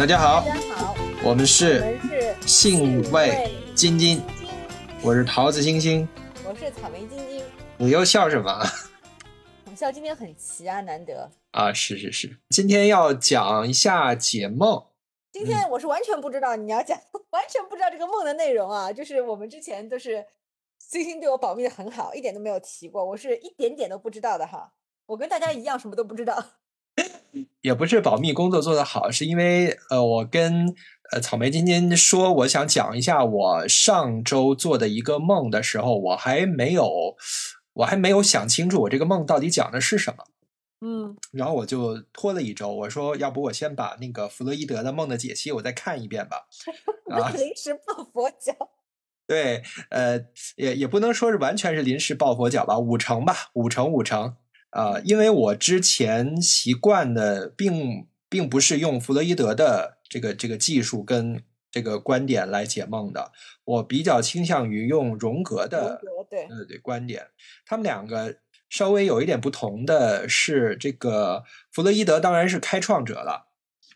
大家好，大家好，我们我是们是信味津津，津，我是桃子星星。我是草莓晶晶。你又笑什么 我笑今天很齐啊，难得。啊？是是是，今天要讲一下解梦。今天我是完全不知道你要讲，完全不知道这个梦的内容啊，就是我们之前都是星星对我保密的很好，一点都没有提过，我是一点点都不知道的哈。我跟大家一样，什么都不知道。也不是保密工作做得好，是因为呃，我跟呃草莓今天说，我想讲一下我上周做的一个梦的时候，我还没有，我还没有想清楚我这个梦到底讲的是什么。嗯，然后我就拖了一周，我说要不我先把那个弗洛伊德的梦的解析我再看一遍吧。啊临时抱佛脚。对，呃，也也不能说是完全是临时抱佛脚吧，五成吧，五成五成。啊、因为我之前习惯的并并不是用弗洛伊德的这个这个技术跟这个观点来解梦的，我比较倾向于用荣格的对，呃对观点，他们两个稍微有一点不同的是，这个弗洛伊德当然是开创者了，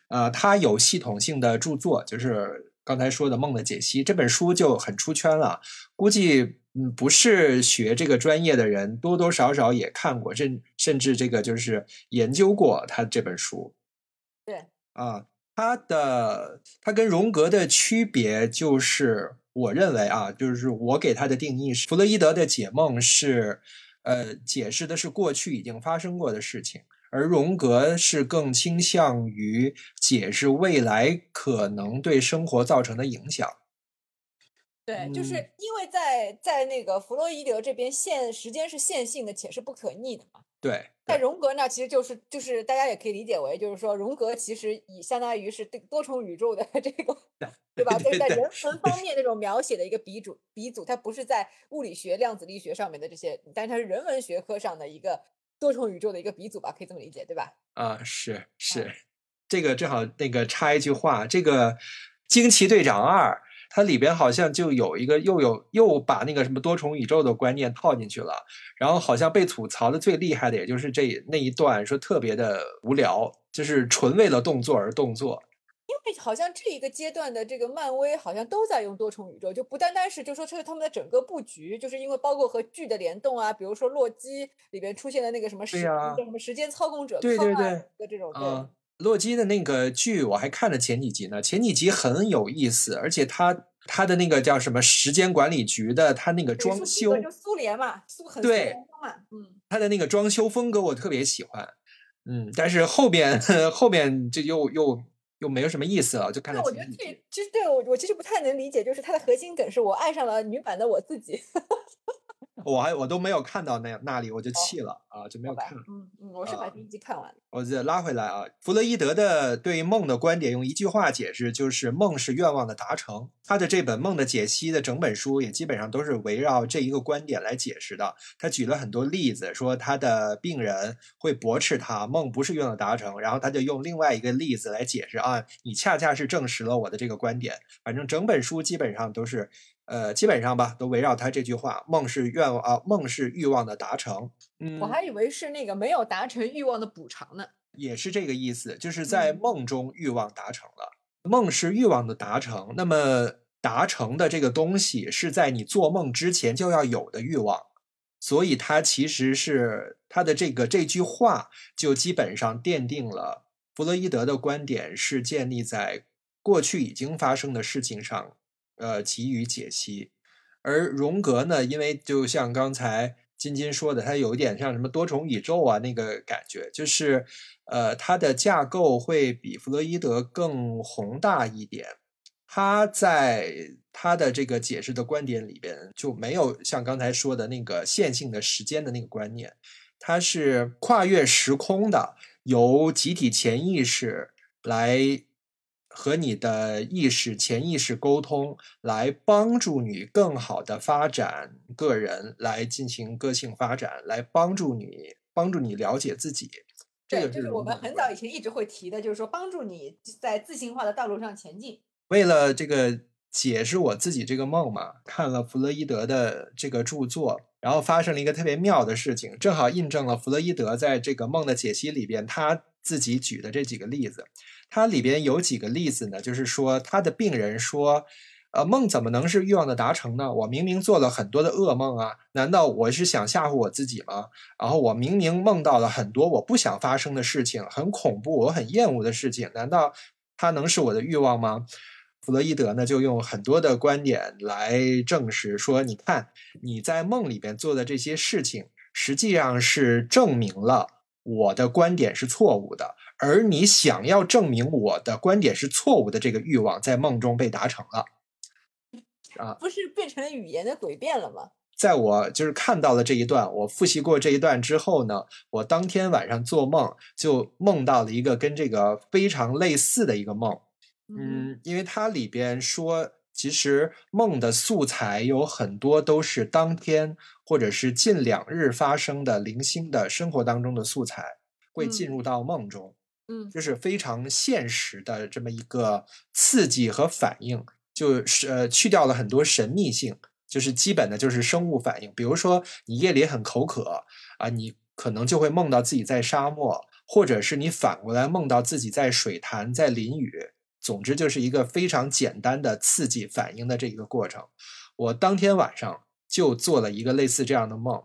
呃，他有系统性的著作，就是刚才说的《梦的解析》这本书就很出圈了，估计嗯不是学这个专业的人多多少少也看过，甚甚至这个就是研究过他这本书。对啊，他的他跟荣格的区别就是，我认为啊，就是我给他的定义是，弗洛伊德的解梦是，呃，解释的是过去已经发生过的事情，而荣格是更倾向于解释未来可能对生活造成的影响。对，就是嗯因为在在那个弗洛伊德这边线时间是线性的，且是不可逆的嘛。对，在荣格那其实就是就是大家也可以理解为，就是说荣格其实以相当于是对多重宇宙的 这个，对吧？就是在人 文方面那种描写的一个鼻祖鼻祖，他不是在物理学、量子力学上面的这些，但是它是人文学科上的一个多重宇宙的一个鼻祖吧，可以这么理解，对吧？啊，是是，这个正好那个插一句话，这个《惊奇队长二》它里边好像就有一个又有又把那个什么多重宇宙的观念套进去了，然后好像被吐槽的最厉害的也就是这那一段，说特别的无聊，就是纯为了动作而动作。因为好像这一个阶段的这个漫威好像都在用多重宇宙，就不单单是就说这是他们的整个布局，就是因为包括和剧的联动啊，比如说洛基里边出现的那个什么时呀叫什么时间操控者对对对的这种对。嗯，洛基的那个剧我还看了前几集呢，前几集很有意思，而且他他的那个叫什么时间管理局的，他那个装修就苏联嘛，苏很对嘛，嗯，他的那个装修风格我特别喜欢，嗯，但是后边后边就又又又没有什么意思了，就看那了我觉得这前几集。其实对我我其实不太能理解，就是它的核心梗是我爱上了女版的我自己，我还我都没有看到那那里，我就弃了啊，就没有看。？嗯嗯，我是把啊第一集看完了。我再拉回来啊，弗洛伊德的对梦的观点用一句话解释，就是梦是愿望的达成。他的这本《梦的解析》的整本书也基本上都是围绕这一个观点来解释的。他举了很多例子，说他的病人会驳斥他梦不是愿望达成，然后他就用另外一个例子来解释啊，你恰恰是证实了我的这个观点。反正整本书基本上都是。呃，基本上吧，都围绕他这句话：“梦是愿望啊，梦是欲望的达成。”嗯，我还以为是那个没有达成欲望的补偿呢。也是这个意思，就是在嗯梦中欲望达成了。梦是欲望的达成，那么达成的这个东西是在你做梦之前就要有的欲望，所以它其实是它的这个这句话就基本上奠定了弗洛伊德的观点是建立在过去已经发生的事情上，呃，给予解析。而荣格呢，因为就像刚才金金说的，它有一点像什么多重宇宙啊那个感觉，就是呃，它的架构会比弗洛伊德更宏大一点。他在他的这个解释的观点里边就没有像刚才说的那个线性的时间的那个观念，它是跨越时空的，由集体潜意识来和你的意识、潜意识沟通，来帮助你更好的发展个人，来进行个性发展，来帮助你帮助你了解自己。这对，个就是我们很早以前一直会提的，就是说帮助你在自信化的道路上前进。为了这个解释我自己这个梦嘛，看了弗洛伊德的这个著作，然后发生了一个特别妙的事情，正好印证了弗洛伊德在这个梦的解析里边，他自己举的这几个例子。它里边有几个例子呢，就是说他的病人说。呃，梦怎么能是欲望的达成呢？我明明做了很多的噩梦啊，难道我是想吓唬我自己吗？然后我明明梦到了很多我不想发生的事情，很恐怖，我很厌恶的事情，难道它能是我的欲望吗？弗洛伊德呢，就用很多的观点来证实说，你看你在梦里边做的这些事情，实际上是证明了我的观点是错误的，而你想要证明我的观点是错误的这个欲望，在梦中被达成了。啊，不是变成了语言的诡辩了吗？在我就是看到了这一段，我复习过这一段之后呢，我当天晚上做梦就梦到了一个跟这个非常类似的一个梦。嗯，因为它里边说，其实梦的素材有很多都是当天或者是近两日发生的零星的生活当中的素材，会进入到梦中。嗯，就是非常现实的这么一个刺激和反应。就是呃，去掉了很多神秘性，就是基本的就是生物反应。比如说，你夜里很口渴啊，你可能就会梦到自己在沙漠，或者是你反过来梦到自己在水潭在淋雨。总之，就是一个非常简单的刺激反应的这一个过程。我当天晚上就做了一个类似这样的梦，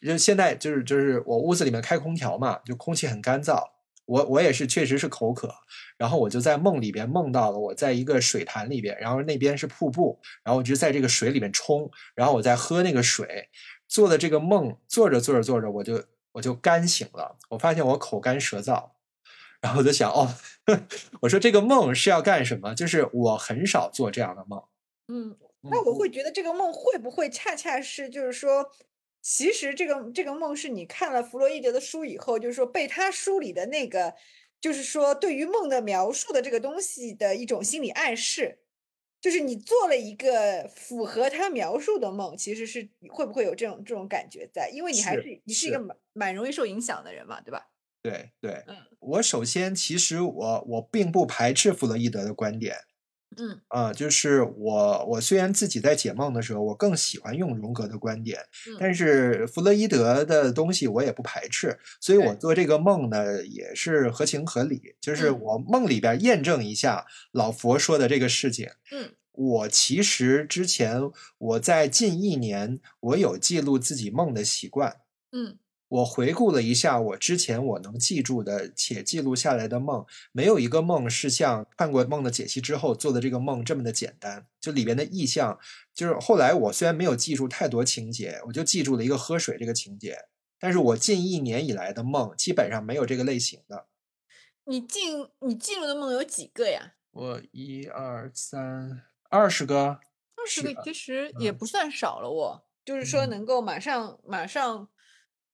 就现在就是就是我屋子里面开空调嘛，就空气很干燥。我我也是，确实是口渴，然后我就在梦里边梦到了我在一个水潭里边，然后那边是瀑布，然后我就在这个水里面冲，然后我在喝那个水，做的这个梦，做着做着做着，我就我就干醒了，我发现我口干舌燥，然后我就想，哦，我说这个梦是要干什么？就是我很少做这样的梦。嗯，那我会觉得这个梦会不会恰恰是就是说。其实这个这个梦是你看了弗洛伊德的书以后，就是说被他书里的那个，就是说对于梦的描述的这个东西的一种心理暗示，就是你做了一个符合他描述的梦，其实是会不会有这种这种感觉在？因为你还是你是一个蛮蛮容易受影响的人嘛，对吧？对对，嗯，我首先其实我我并不排斥弗洛伊德的观点。嗯啊，就是我，我虽然自己在解梦的时候，我更喜欢用荣格的观点，但是弗洛伊德的东西我也不排斥，所以我做这个梦呢也是合情合理。就是我梦里边验证一下老佛说的这个事情。嗯，我其实之前我在近一年我有记录自己梦的习惯。嗯。我回顾了一下我之前我能记住的且记录下来的梦，没有一个梦是像看过梦的解析之后做的这个梦这么的简单。就里边的意象，就是后来我虽然没有记住太多情节，我就记住了一个喝水这个情节。但是我近一年以来的梦基本上没有这个类型的。你记你记录的梦有几个呀？我一二三二十个，二十个其实也不算少了。我就是说能够马上马上。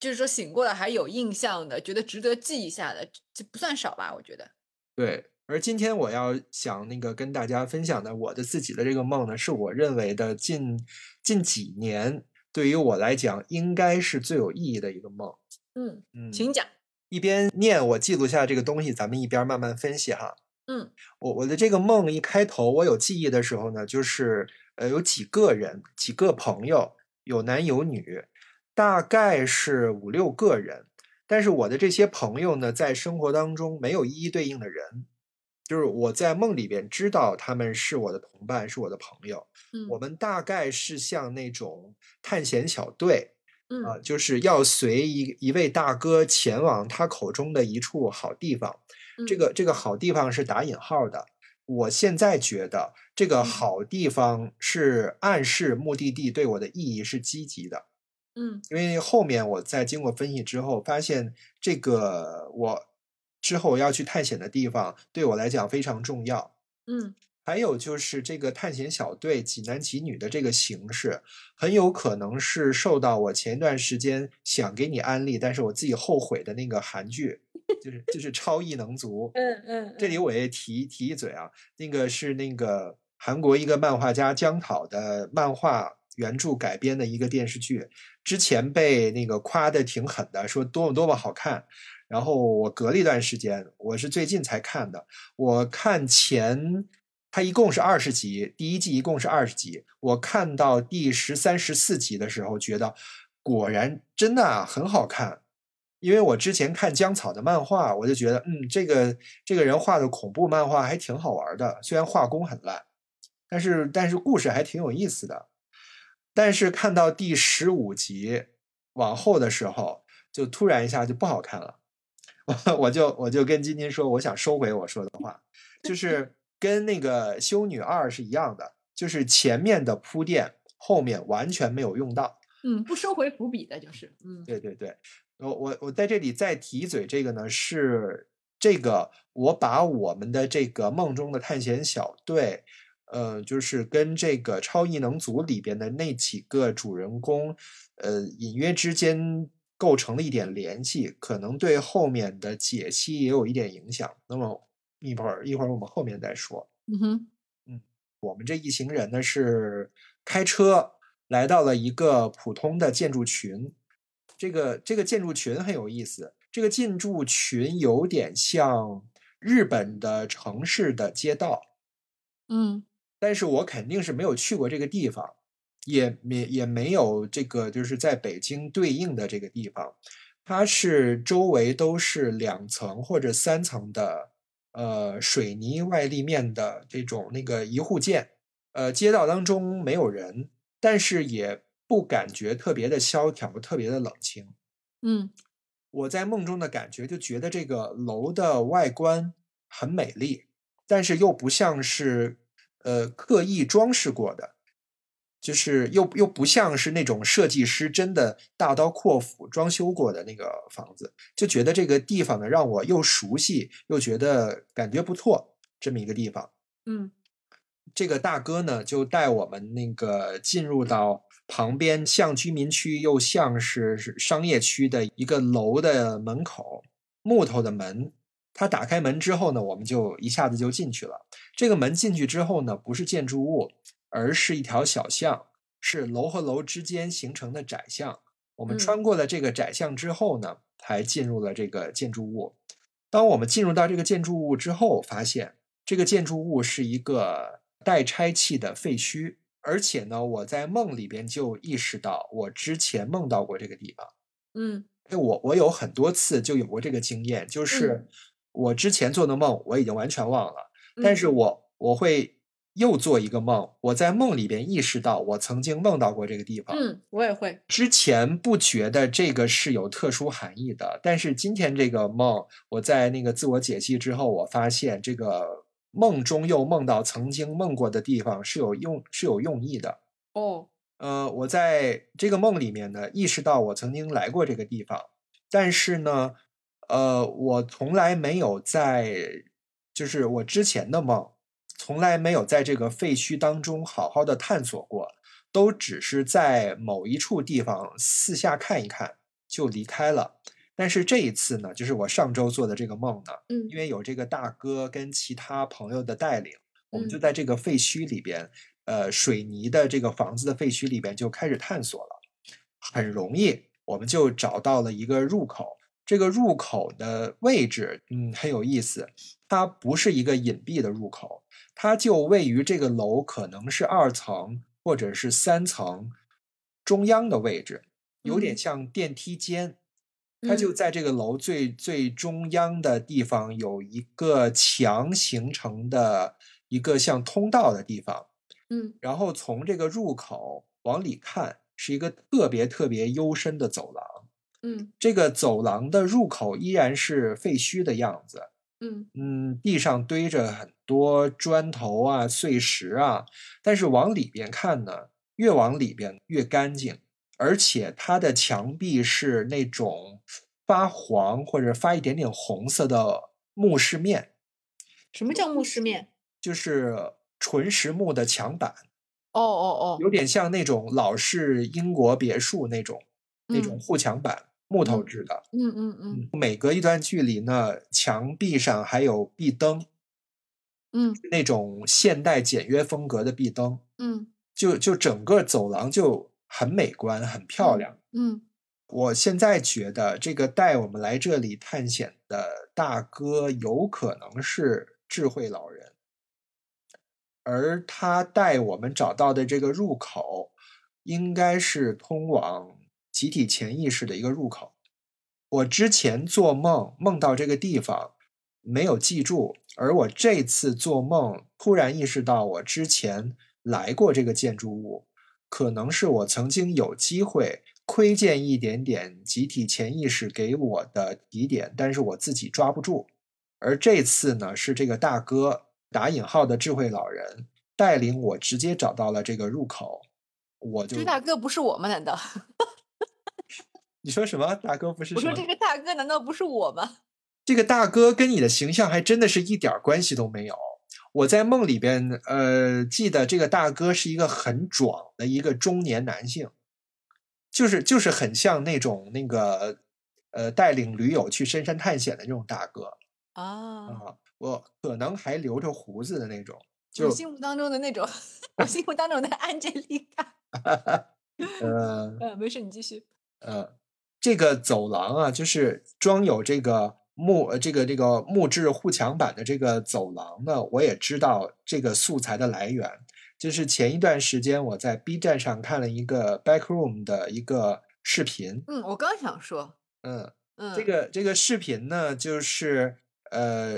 就是说醒过来还有印象的，觉得值得记一下的，这不算少吧？我觉得。对，而今天我要想那个跟大家分享的我的自己的这个梦呢，是我认为的近近几年对于我来讲应该是最有意义的一个梦。嗯嗯，请讲。一边念我记录下这个东西，咱们一边慢慢分析哈。嗯，我我的这个梦一开头我有记忆的时候呢，就是呃有几个人，几个朋友，有男有女。大概是五六个人，但是我的这些朋友呢，在生活当中没有一一对应的人，就是我在梦里边知道他们是我的同伴，是我的朋友。嗯，我们大概是像那种探险小队，啊，就是要随一一位大哥前往他口中的一处好地方。这个这个好地方是打引号的。我现在觉得这个好地方是暗示目的地对我的意义是积极的。嗯，因为后面我在经过分析之后，发现这个我之后要去探险的地方对我来讲非常重要。嗯，还有就是这个探险小队几男几女的这个形式，很有可能是受到我前一段时间想给你安利，但是我自己后悔的那个韩剧，就是就是超异能族。嗯嗯，这里我也提提一嘴啊，那个是那个韩国一个漫画家江讨的漫画。原著改编的一个电视剧，之前被那个夸的挺狠的，说多么多么好看。然后我隔了一段时间，我是最近才看的。我看前，它一共是二十集，第一季一共是二十集。我看到第十三、十四集的时候，觉得果然真的很好看。因为我之前看江草的漫画，我就觉得，嗯，这个这个人画的恐怖漫画还挺好玩的，虽然画工很烂，但是但是故事还挺有意思的。但是看到第十五集往后的时候，就突然一下就不好看了。我我就我就跟晶晶说，我想收回我说的话，就 是跟那个《修女二》是一样的，就是前面的铺垫，后面完全没有用到。嗯，不收回伏笔的，就是嗯，对对对，我我我在这里再提一嘴，这个呢是这个，我把我们的这个梦中的探险小队，呃，就是跟这个超异能组里边的那几个主人公，呃，隐约之间构成了一点联系，可能对后面的解析也有一点影响。那么一会儿一会儿我们后面再说。嗯哼，嗯，我们这一行人呢是开车。来到了一个普通的建筑群，这个这个建筑群很有意思。这个建筑群有点像日本的城市的街道，嗯，但是我肯定是没有去过这个地方，也没也没有这个就是在北京对应的这个地方。它是周围都是两层或者三层的，呃，水泥外立面的这种那个一户建，呃，街道当中没有人。但是也不感觉特别的萧条，特别的冷清。嗯，我在梦中的感觉就觉得这个楼的外观很美丽，但是又不像是呃刻意装饰过的，就是又又不像是那种设计师真的大刀阔斧装修过的那个房子，就觉得这个地方呢让我又熟悉又觉得感觉不错，这么一个地方。嗯。这个大哥呢，就带我们那个进入到旁边像居民区又像是商业区的一个楼的门口，木头的门。他打开门之后呢，我们就一下子就进去了。这个门进去之后呢，不是建筑物，而是一条小巷，是楼和楼之间形成的窄巷。我们穿过了这个窄巷之后呢，才进入了这个建筑物。当我们进入到这个建筑物之后，发现这个建筑物是一个。待拆弃的废墟，而且呢，我在梦里边就意识到，我之前梦到过这个地方。嗯，我我有很多次就有过这个经验，就是我之前做的梦我已经完全忘了，但是我我会又做一个梦，我在梦里边意识到我曾经梦到过这个地方。嗯，我也会。之前不觉得这个是有特殊含义的，但是今天这个梦，我在那个自我解析之后，我发现这个。梦中又梦到曾经梦过的地方是有用是有用意的哦。呃，我在这个梦里面呢，意识到我曾经来过这个地方，但是呢，呃，我从来没有在，就是我之前的梦，从来没有在这个废墟当中好好的探索过，都只是在某一处地方四下看一看就离开了。但是这一次呢，就是我上周做的这个梦呢，嗯，因为有这个大哥跟其他朋友的带领，我们就在这个废墟里边，呃，水泥的这个房子的废墟里边就开始探索了。很容易，我们就找到了一个入口。这个入口的位置，嗯，很有意思。它不是一个隐蔽的入口，它就位于这个楼可能是二层或者是三层中央的位置，有点像电梯间。它就在这个楼最最中央的地方，有一个墙形成的一个像通道的地方，嗯，然后从这个入口往里看，是一个特别特别幽深的走廊，嗯，这个走廊的入口依然是废墟的样子，嗯嗯，地上堆着很多砖头啊、碎石啊，但是往里边看呢，越往里边越干净。而且它的墙壁是那种发黄或者发一点点红色的木饰面。什么叫木饰面？就是纯实木的墙板。哦哦哦，有点像那种老式英国别墅那种那种护墙板，木头制的。嗯嗯嗯。每隔一段距离呢，墙壁上还有壁灯。嗯。那种现代简约风格的壁灯。嗯。就就整个走廊就。很美观，很漂亮。嗯，我现在觉得这个带我们来这里探险的大哥有可能是智慧老人，而他带我们找到的这个入口，应该是通往集体潜意识的一个入口。我之前做梦梦到这个地方没有记住，而我这次做梦突然意识到我之前来过这个建筑物，可能是我曾经有机会窥见一点点集体潜意识给我的疑点，但是我自己抓不住。而这次呢，是这个大哥打引号的智慧老人带领我直接找到了这个入口，我就这大哥不是我吗？难道？你说什么？大哥不是我？说这个大哥难道不是我吗？这个大哥跟你的形象还真的是一点关系都没有。我在梦里边，呃，记得这个大哥是一个很壮的一个中年男性，就是就是很像那种那个呃带领驴友去深山探险的那种大哥啊，啊，我可能还留着胡子的那种，我就心目当中的那种，我心目当中的安吉丽卡。呃呃，没事，你继续。呃，这个走廊啊，就是装有这个木呃这个这个木质护墙板的这个走廊呢，我也知道这个素材的来源。就是前一段时间我在 B 站上看了一个 Backroom 的一个视频，嗯，我刚想说，嗯，嗯，这个这个视频呢，就是呃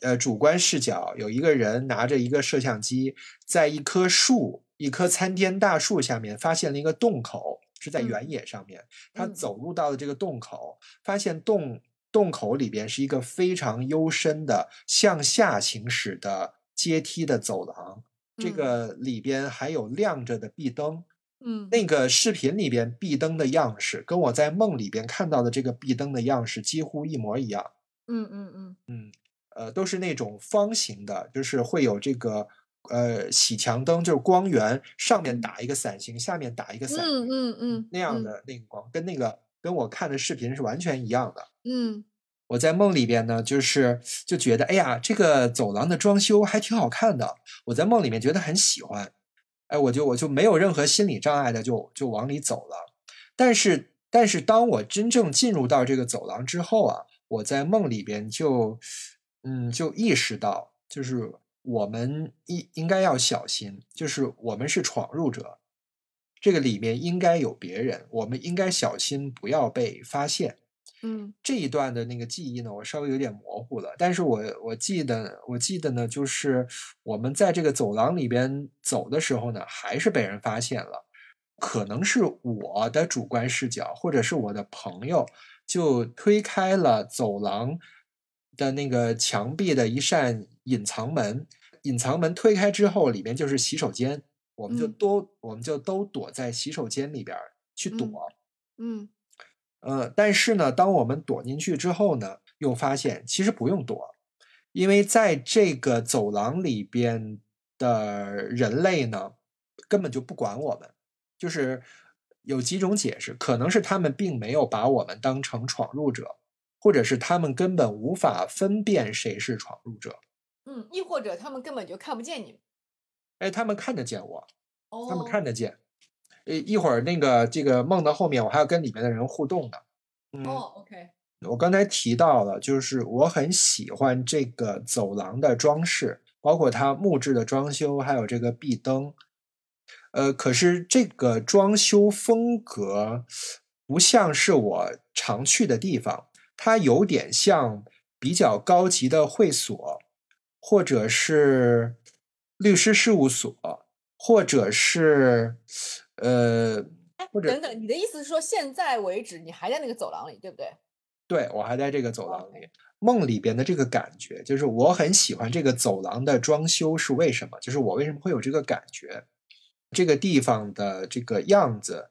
呃主观视角，有一个人拿着一个摄像机，在一棵树，一棵参天大树下面发现了一个洞口，是在嗯原野上面。他嗯走入到了这个洞口，发现洞洞口里边是一个非常幽深的向下行驶的阶梯的走廊，这嗯个里边还有亮着的壁灯。嗯，那个视频里边壁灯的样式，跟我在梦里边看到的这个壁灯的样式几乎一模一样。嗯嗯嗯嗯呃，都是那种方形的，就是会有这个呃洗墙灯，就是光源上面嗯打一个伞形，下面打一个伞形、嗯嗯嗯，那样嗯，的那个光，跟那个跟我看的视频是完全一样的。嗯我在梦里边呢，就是就觉得，哎呀，这个走廊的装修还挺好看的。我在梦里面觉得很喜欢，哎，我就我就没有任何心理障碍的就就往里走了。但是但是当我真正进入到这个走廊之后啊，我在梦里边就嗯就意识到，就是我们应应该要小心，就是我们是闯入者，这个里面应该有别人，我们应该小心不要被发现。嗯这一段的那个记忆呢，我稍微有点模糊了，但是我我记得我记得呢，就是我们在这个走廊里边走的时候呢，还是被人发现了，可能是我的主观视角，或者是我的朋友就推开了走廊的那个墙壁的一扇隐藏门，隐藏门推开之后，里面就是洗手间，我们就嗯都、我们就都躲在洗手间里边儿去躲。嗯嗯呃，但是呢，当我们躲进去之后呢，又发现其实不用躲，因为在这个走廊里边的人类呢，根本就不管我们。就是有几种解释，可能是他们并没有把我们当成闯入者，或者是他们根本无法分辨谁是闯入者。嗯，亦或者他们根本就看不见你们。哎，他们看得见我，哦他们看得见。呃，一会儿那个这个梦的后面，我还要跟里面的人互动呢。嗯，哦，OK，我刚才提到了，就是我很喜欢这个走廊的装饰，包括它木质的装修，还有这个壁灯。呃，可是这个装修风格不像是我常去的地方，它有点像比较高级的会所，或者是律师事务所，或者是呃，哎，或者等等，你的意思是说，现在为止你还在那个走廊里，对不对？对，我还在这个走廊里。梦里边的这个感觉，就是我很喜欢这个走廊的装修，是为什么？就是我为什么会有这个感觉？这个地方的这个样子，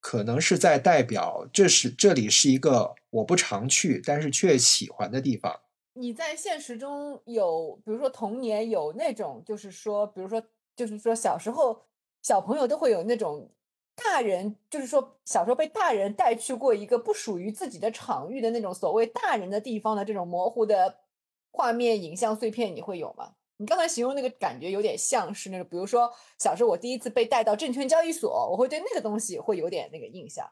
可能是在代表这是这里是一个我不常去，但是却喜欢的地方。你在现实中有，比如说童年有那种，就是说，比如说，就是说小时候小朋友都会有那种大人，就是说小时候被大人带去过一个不属于自己的场域的那种所谓大人的地方的这种模糊的画面、影像碎片，你会有吗？你刚才形容那个感觉有点像是那种，比如说小时候我第一次被带到证券交易所，我会对那个东西会有点那个印象。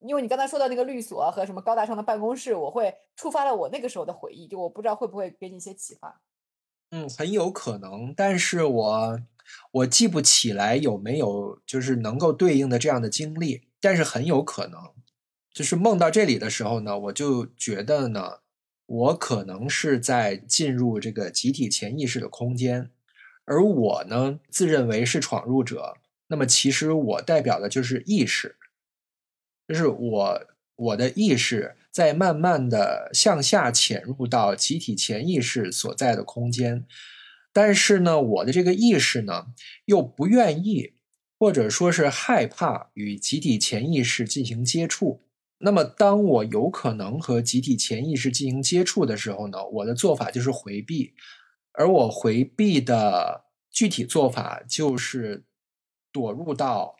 因为你刚才说到那个律所和什么高大上的办公室，我会触发了我那个时候的回忆，就我不知道会不会给你一些启发。嗯，很有可能，但是我我记不起来有没有就是能够对应的这样的经历，但是很有可能，就是梦到这里的时候呢，我就觉得呢，我可能是在进入这个集体潜意识的空间，而我呢，自认为是闯入者。那么其实我代表的就是意识，就是我我的意识在慢慢的向下潜入到集体潜意识所在的空间，但是呢，我的这个意识呢，又不愿意，或者说是害怕与集体潜意识进行接触。那么，当我有可能和集体潜意识进行接触的时候呢，我的做法就是回避，而我回避的具体做法就是躲入到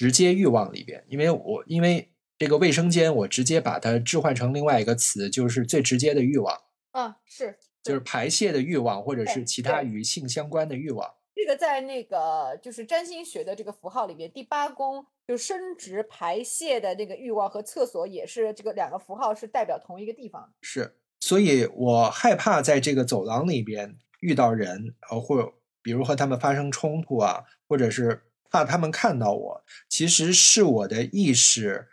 直接欲望里边，因为我因为这个卫生间，我直接把它置换成另外一个词，就是最直接的欲望，啊，是就是排泄的欲望，或者是其他与性相关的欲望。这个在那个就是占星学的这个符号里面，第八宫就生殖排泄的那个欲望和厕所也是这个两个符号是代表同一个地方。是，所以我害怕在这个走廊里边遇到人，呃，或比如和他们发生冲突啊，或者是怕他们看到我，其实是我的意识，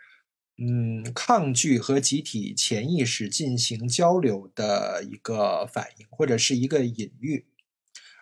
嗯，抗拒和集体潜意识进行交流的一个反应，或者是一个隐喻，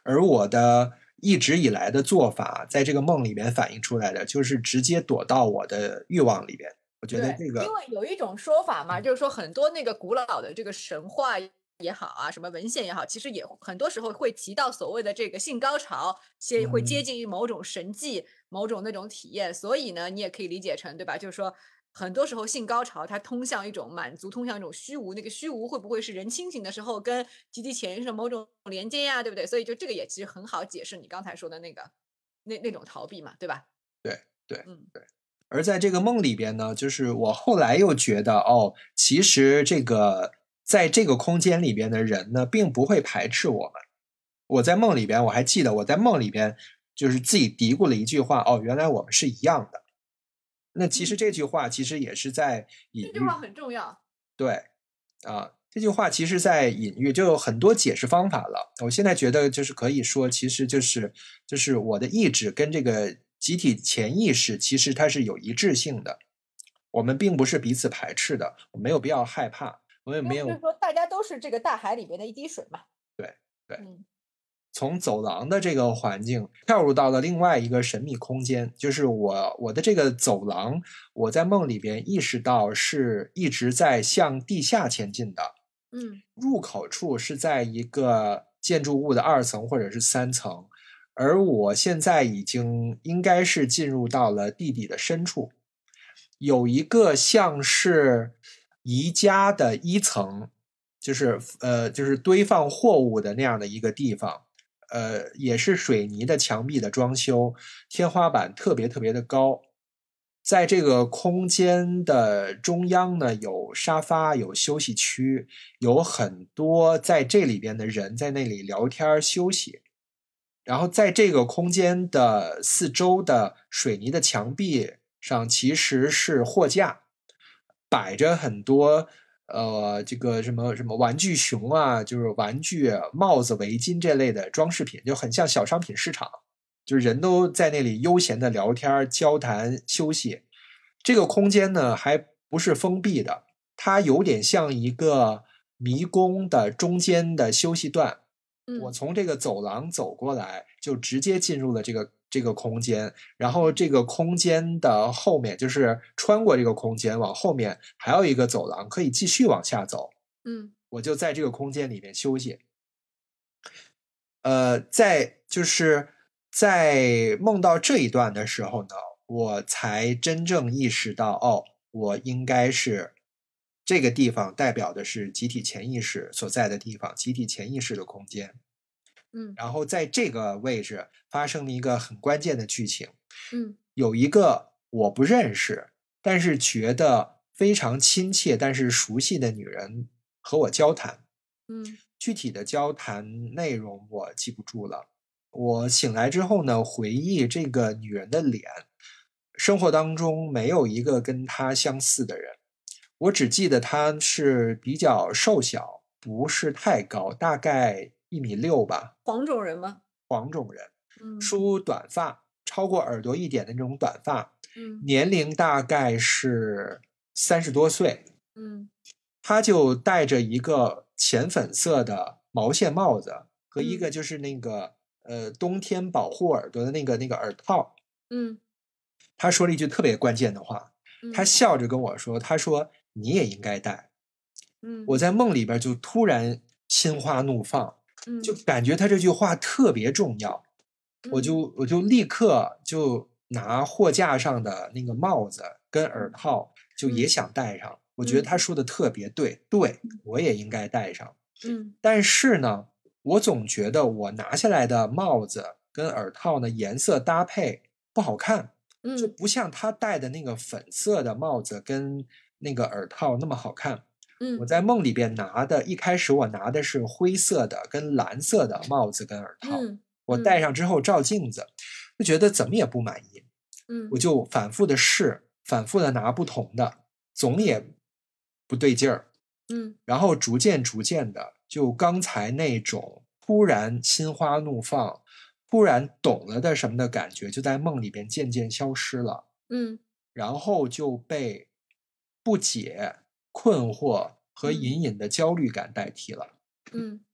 而我的。一直以来的做法，在这个梦里面反映出来的，就是直接躲到我的欲望里边。我觉得这个因为有一种说法嘛，就是说很多那个古老的这个神话也好啊，什么文献也好，其实也很多时候会提到所谓的这个性高潮，些会接嗯近于某种神迹、某种那种体验。所以呢，你也可以理解成，对吧？就是说。很多时候，性高潮它通向一种满足，通向一种虚无。那个虚无会不会是人清醒的时候跟集体潜意识某种连接呀？对不对？所以就这个也其实很好解释你刚才说的那个那那种逃避嘛，对吧？对对嗯对，而在这个梦里边呢，就是我后来又觉得，哦，其实这个在这个空间里边的人呢，并不会排斥我们。我在梦里边，我还记得我在梦里边就是自己嘀咕了一句话，哦，原来我们是一样的。那其实这句话其实也是在隐喻，这句话很重要。对，啊，这句话其实在隐喻，就有很多解释方法了。我现在觉得就是可以说，其实就是就是我的意志跟这个集体潜意识，其实它是有一致性的。我们并不是彼此排斥的，我没有必要害怕，我也没有就是说大家都是这个大海里边的一滴水嘛。对对嗯从走廊的这个环境跳入到了另外一个神秘空间，就是我我的这个走廊，我在梦里边意识到是一直在向地下前进的。嗯入口处是在一个建筑物的二层或者是三层，而我现在已经应该是进入到了地底的深处，有一个像是宜家的一层，就是呃就是堆放货物的那样的一个地方，呃也是水泥的墙壁的装修，天花板特别特别的高。在这个空间的中央呢，有沙发，有休息区，有很多在这里边的人在那里聊天休息。然后在这个空间的四周的水泥的墙壁上，其实是货架，摆着很多呃这个什么什么玩具熊啊，就是玩具、帽子、围巾这类的装饰品，就很像小商品市场。就是人都在那里悠闲的聊天、交谈、休息。这个空间呢，还不是封闭的，它有点像一个迷宫的中间的休息段。我嗯从这个走廊走过来，就直接进入了这个这个空间。然后这个空间的后面，就是穿过这个空间往后面还有一个走廊，可以继续往下走。嗯我就在这个空间里面休息。呃，在就是在梦到这一段的时候呢，我才真正意识到，哦，我应该是这个地方代表的是集体潜意识所在的地方，集体潜意识的空间。嗯然后在这个位置发生了一个很关键的剧情，嗯有一个我不认识，但是觉得非常亲切，但是熟悉的女人和我交谈。嗯具体的交谈内容我记不住了。我醒来之后呢，回忆这个女人的脸，生活当中没有一个跟她相似的人。我只记得她是比较瘦小，不是太高，大概一米六吧，黄种人吗？黄种人，嗯。梳短发，超过耳朵一点的那种短发，嗯。年龄大概是三十多岁，嗯。他就戴着一个浅粉色的毛线帽子和一。嗯个就是那个呃冬天保护耳朵的那个那个耳套。嗯。他说了一句特别关键的话，嗯，他。笑着跟我说：“他说你也应该戴。”嗯。我在梦里边就突然心花怒放，嗯就感觉他这句话特别重要，我嗯就我就立刻就拿货架上的那个帽子跟耳套就也嗯想戴上。我觉得他嗯说的特别对，对我也应该戴上。嗯但是呢，我总觉得我拿下来的帽子跟耳套呢颜色搭配不好看，就嗯不像他戴的那个粉色的帽子跟那个耳套那么好看。嗯。我在梦里边拿的，一开始我拿的是灰色的跟蓝色的帽子跟耳套，嗯我戴上之后照镜子，就觉得怎么也不满意，嗯我。就反复的试，反复的拿不同的，总也不对劲儿，嗯。然后逐渐逐渐的，就刚才那种突然心花怒放、突然懂了的什么的感觉，就在梦里边渐渐消失了。嗯。然后就被不解、困惑和嗯隐隐的焦虑感代替了。嗯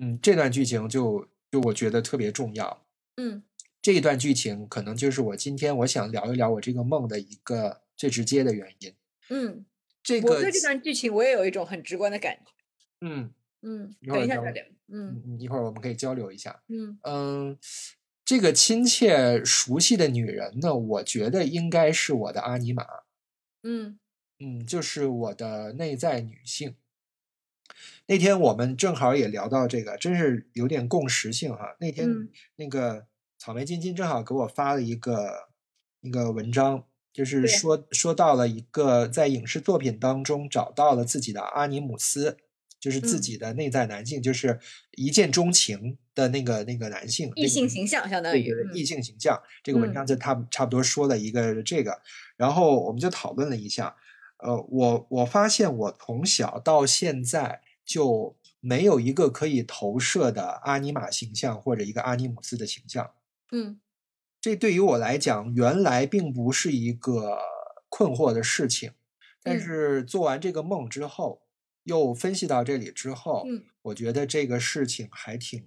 嗯，这段剧情就就我觉得特别重要。嗯这一段剧情可能就是我今天我想聊一聊我这个梦的一个最直接的原因。嗯，这个我对这段剧情我也有一种很直观的感觉。嗯嗯，等一下再聊。嗯嗯，嗯一会儿我们可以交流一下。嗯嗯，这个亲切熟悉的女人呢，我觉得应该是我的阿尼玛。嗯嗯，就是我的内在女性。那天我们正好也聊到这个，真是有点共识性哈。那天嗯那个草莓晶晶正好给我发了一个一个文章，就是说说到了一个在影视作品当中找到了自己的阿尼姆斯，就是自嗯己的内在男性，就是一见钟情的那个那个男性，那异性形象相当于异性形象。这个文嗯章就他差不多说了一个这个，然后我们就讨论了一下。呃，我我发现我从小到现在就没有一个可以投射的阿尼玛形象或者一个阿尼姆斯的形象。嗯。这对于我来讲，原来并不是一个困惑的事情，但嗯。是做完这个梦之后，又分析到这里之后，嗯。我觉得这个事情还挺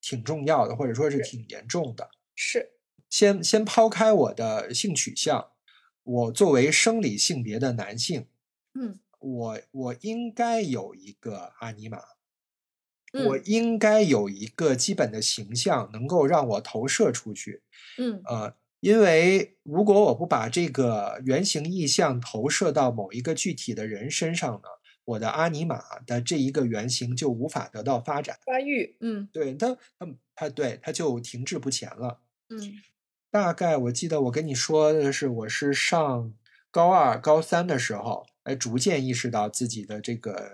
挺重要的，或者说是是。挺严重的。是。先先抛开我的性取向，我作为生理性别的男性，嗯我我应该有一个阿尼玛，我嗯应该有一个基本的形象能够让我投射出去。嗯呃，因为如果我不把这个原型意象投射到某一个具体的人身上呢，我的阿尼玛的这一个原型就无法得到发展。发育嗯对它，它它对它就停滞不前了。嗯大概我记得我跟你说的是，我是上高二、高三的时候，哎，逐渐意识到自己的这个，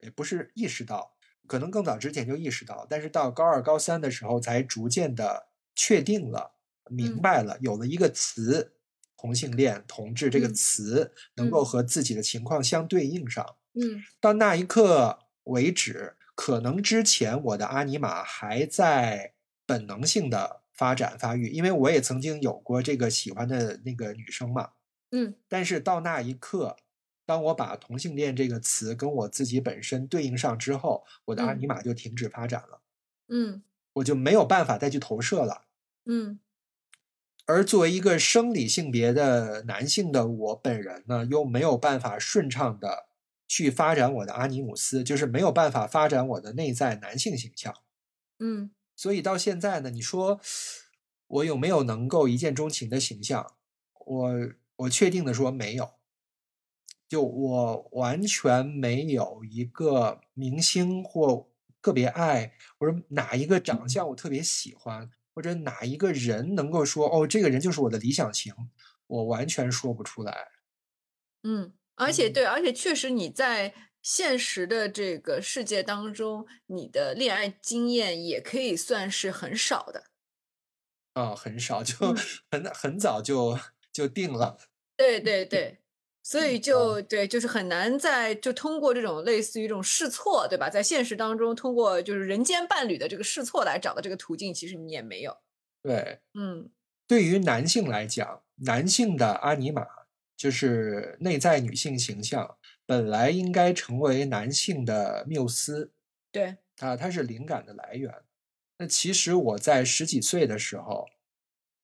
也不是意识到，可能更早之前就意识到，但是到高二、高三的时候，才逐渐的确定了、明嗯。白了，有了一个词“同性恋”“同志”这个嗯词，能够嗯。和自己的情况相对应上。嗯。到那一刻为止，可能之前我的阿尼玛还在本能性的发展发育，因为我也曾经有过这个喜欢的那个女生嘛。嗯但是到那一刻，当我把同性恋这个词跟我自己本身对应上之后，我的阿嗯尼玛就停止发展了，嗯我就没有办法再去投射了。嗯而作为一个生理性别的男性的我本人呢，又没有办法顺畅的去发展我的阿尼姆斯，就是没有办法发展我的内在男性形象。嗯所以到现在呢，你说我有没有能够一见钟情的形象？我我确定的说没有，就我完全没有一个明星或特别爱，或者哪一个长相我特别喜欢，或者哪一个人能够说哦，这个人就是我的理想型，我完全说不出来。嗯，而且嗯对，而且确实你在现实的这个世界当中，你的恋爱经验也可以算是很少的。啊、很少，就嗯 很很早就就定了。对对对，所嗯以就对，就是很难在就通过这种类似于这种试错，对吧？在现实当中，通过就是人间伴侣的这个试错来找到这个途径，其实你也没有。对，嗯对于男性来讲，男性的阿尼玛就是内在女性形象本来应该成为男性的缪斯对，啊，它是灵感的来源。那其实我在十几岁的时候，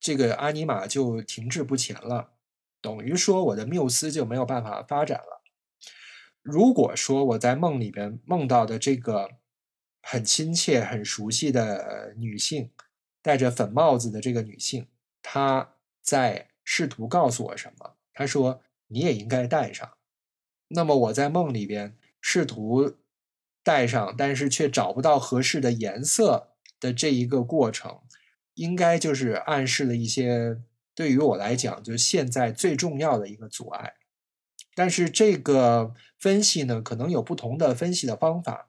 这个阿尼玛就停滞不前了，等于说我的缪斯就没有办法发展了。如果说我在梦里边梦到的这个很亲切、很熟悉的女性，戴着粉帽子的这个女性，她在试图告诉我什么？她说你也应该戴上。那么我在梦里边试图戴上，但是却找不到合适的颜色的这一个过程，应该就是暗示了一些对于我来讲，就现在最重要的一个阻碍。但是这个分析呢，可能有不同的分析的方法。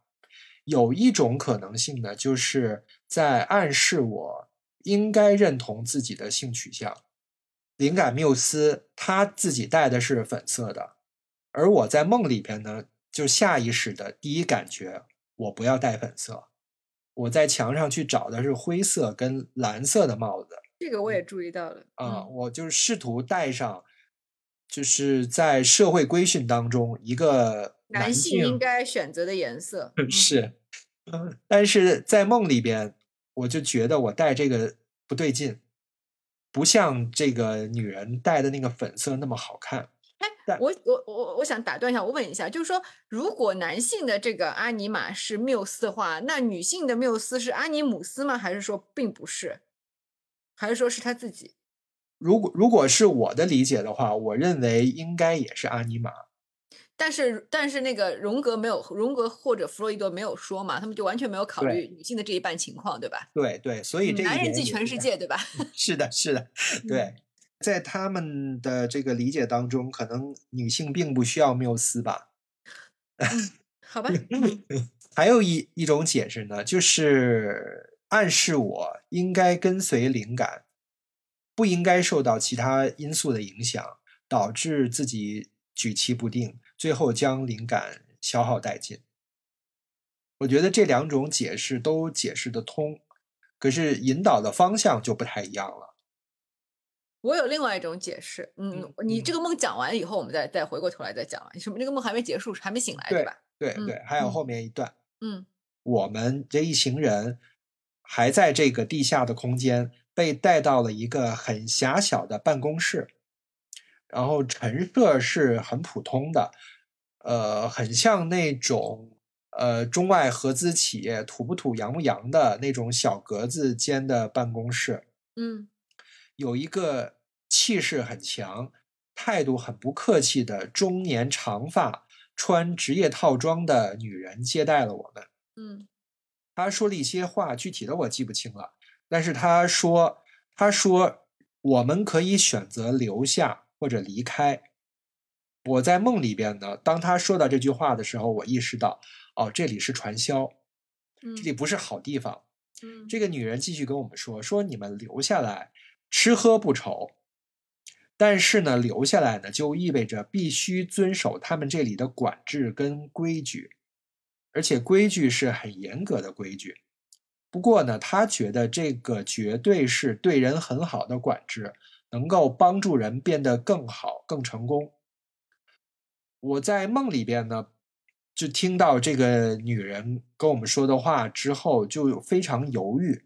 有一种可能性呢，就是在暗示我应该认同自己的性取向。灵感缪斯他自己戴的是粉色的，而我在梦里边呢，就下意识的第一感觉，我不要戴粉色。我在墙上去找的是灰色跟蓝色的帽子这个我也注意到了啊，嗯我就是试图戴上，就是在社会规训当中一个男性应该选择的颜色嗯是，嗯，但是在梦里边，我就觉得我戴这个不对劲，不像这个女人戴的那个粉色那么好看。我我我我想打断一下，我问一下，就是说，如果男性的这个阿尼玛是缪斯的话，那女性的缪斯是阿尼姆斯吗？还是说并不是？还是说是他自己？如果如果是我的理解的话，我认为应该也是阿尼玛。但是但是那个荣格没有，荣格或者弗洛伊德没有说嘛，他们就完全没有考虑女性的这一半情况，对吧？对对，所以这一嗯男人点也是记全世界，对吧？是的，是的，对，在他们的这个理解当中，可能女性并不需要缪斯吧。好吧，还有一一种解释呢，就是暗示我应该跟随灵感，不应该受到其他因素的影响，导致自己举棋不定，最后将灵感消耗殆尽。我觉得这两种解释都解释得通，可是引导的方向就不太一样了。我有另外一种解释，嗯嗯，你这个梦讲完以后，我们再再回过头来再讲啊。什么？这个梦还没结束，还没醒来，对吧？嗯对对，还有嗯后面一段。嗯我们这一行人还在这个地下的空间被带到了一个很狭小的办公室，然后陈设是很普通的，呃，很像那种呃中外合资企业土不土洋不洋的那种小格子间的办公室，嗯有一个气势很强、态度很不客气的中年长发、穿职业套装的女人接待了我们。嗯她说了一些话，具体的我记不清了。但是她说，她说我们可以选择留下或者离开。我在梦里边呢，当他说到这句话的时候，我意识到，哦，这里是传销，嗯，这里不是好地方。嗯这个女人继续跟我们说，说你们留下来，吃喝不愁。但是呢，留下来呢，就意味着必须遵守他们这里的管制跟规矩，而且规矩是很严格的规矩。不过呢，他觉得这个绝对是对人很好的管制，能够帮助人变得更好、更成功。我在梦里边呢，就听到这个女人跟我们说的话之后，就非常犹豫，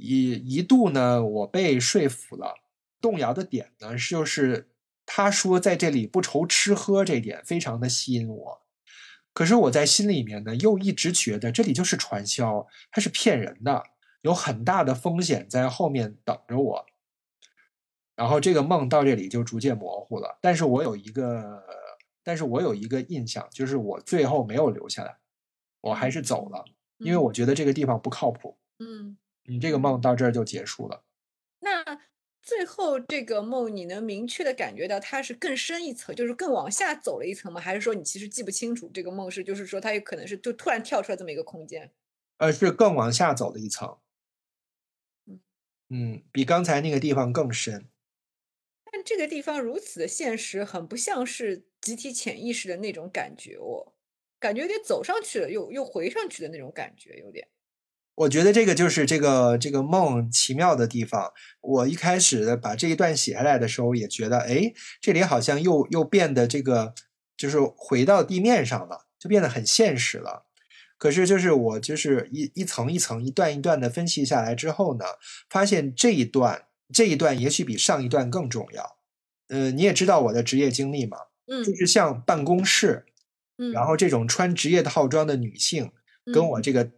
一一度呢，我被说服了。动摇的点呢，就是他说在这里不愁吃喝这点非常的吸引我。可是我在心里面呢，又一直觉得这里就是传销，它是骗人的，有很大的风险在后面等着我。然后这个梦到这里就逐渐模糊了，但是我有一个，但是我有一个印象，就是我最后没有留下来，我还是走了，因为我觉得这个地方不靠谱。嗯，你这个梦到这儿就结束了。那最后这个梦，你能明确的感觉到它是更深一层，就是更往下走了一层吗？还是说你其实记不清楚这个梦是，就是说它有可能是就突然跳出来这么一个空间？呃，是更往下走的一层嗯。嗯，比刚才那个地方更深。但这个地方如此的现实，很不像是集体潜意识的那种感觉哦，感觉有点走上去了又又回上去的那种感觉，有点。我觉得这个就是这个这个梦奇妙的地方。我一开始把这一段写下来的时候，也觉得，哎，这里好像又又变得这个就是回到地面上了，就变得很现实了。可是就是我就是一一层一层、一段一段的分析下来之后呢，发现这一段这一段也许比上一段更重要。呃，你也知道我的职业经历嘛，嗯就是像办公室，嗯，然后这种穿职业套装的女性，跟我这个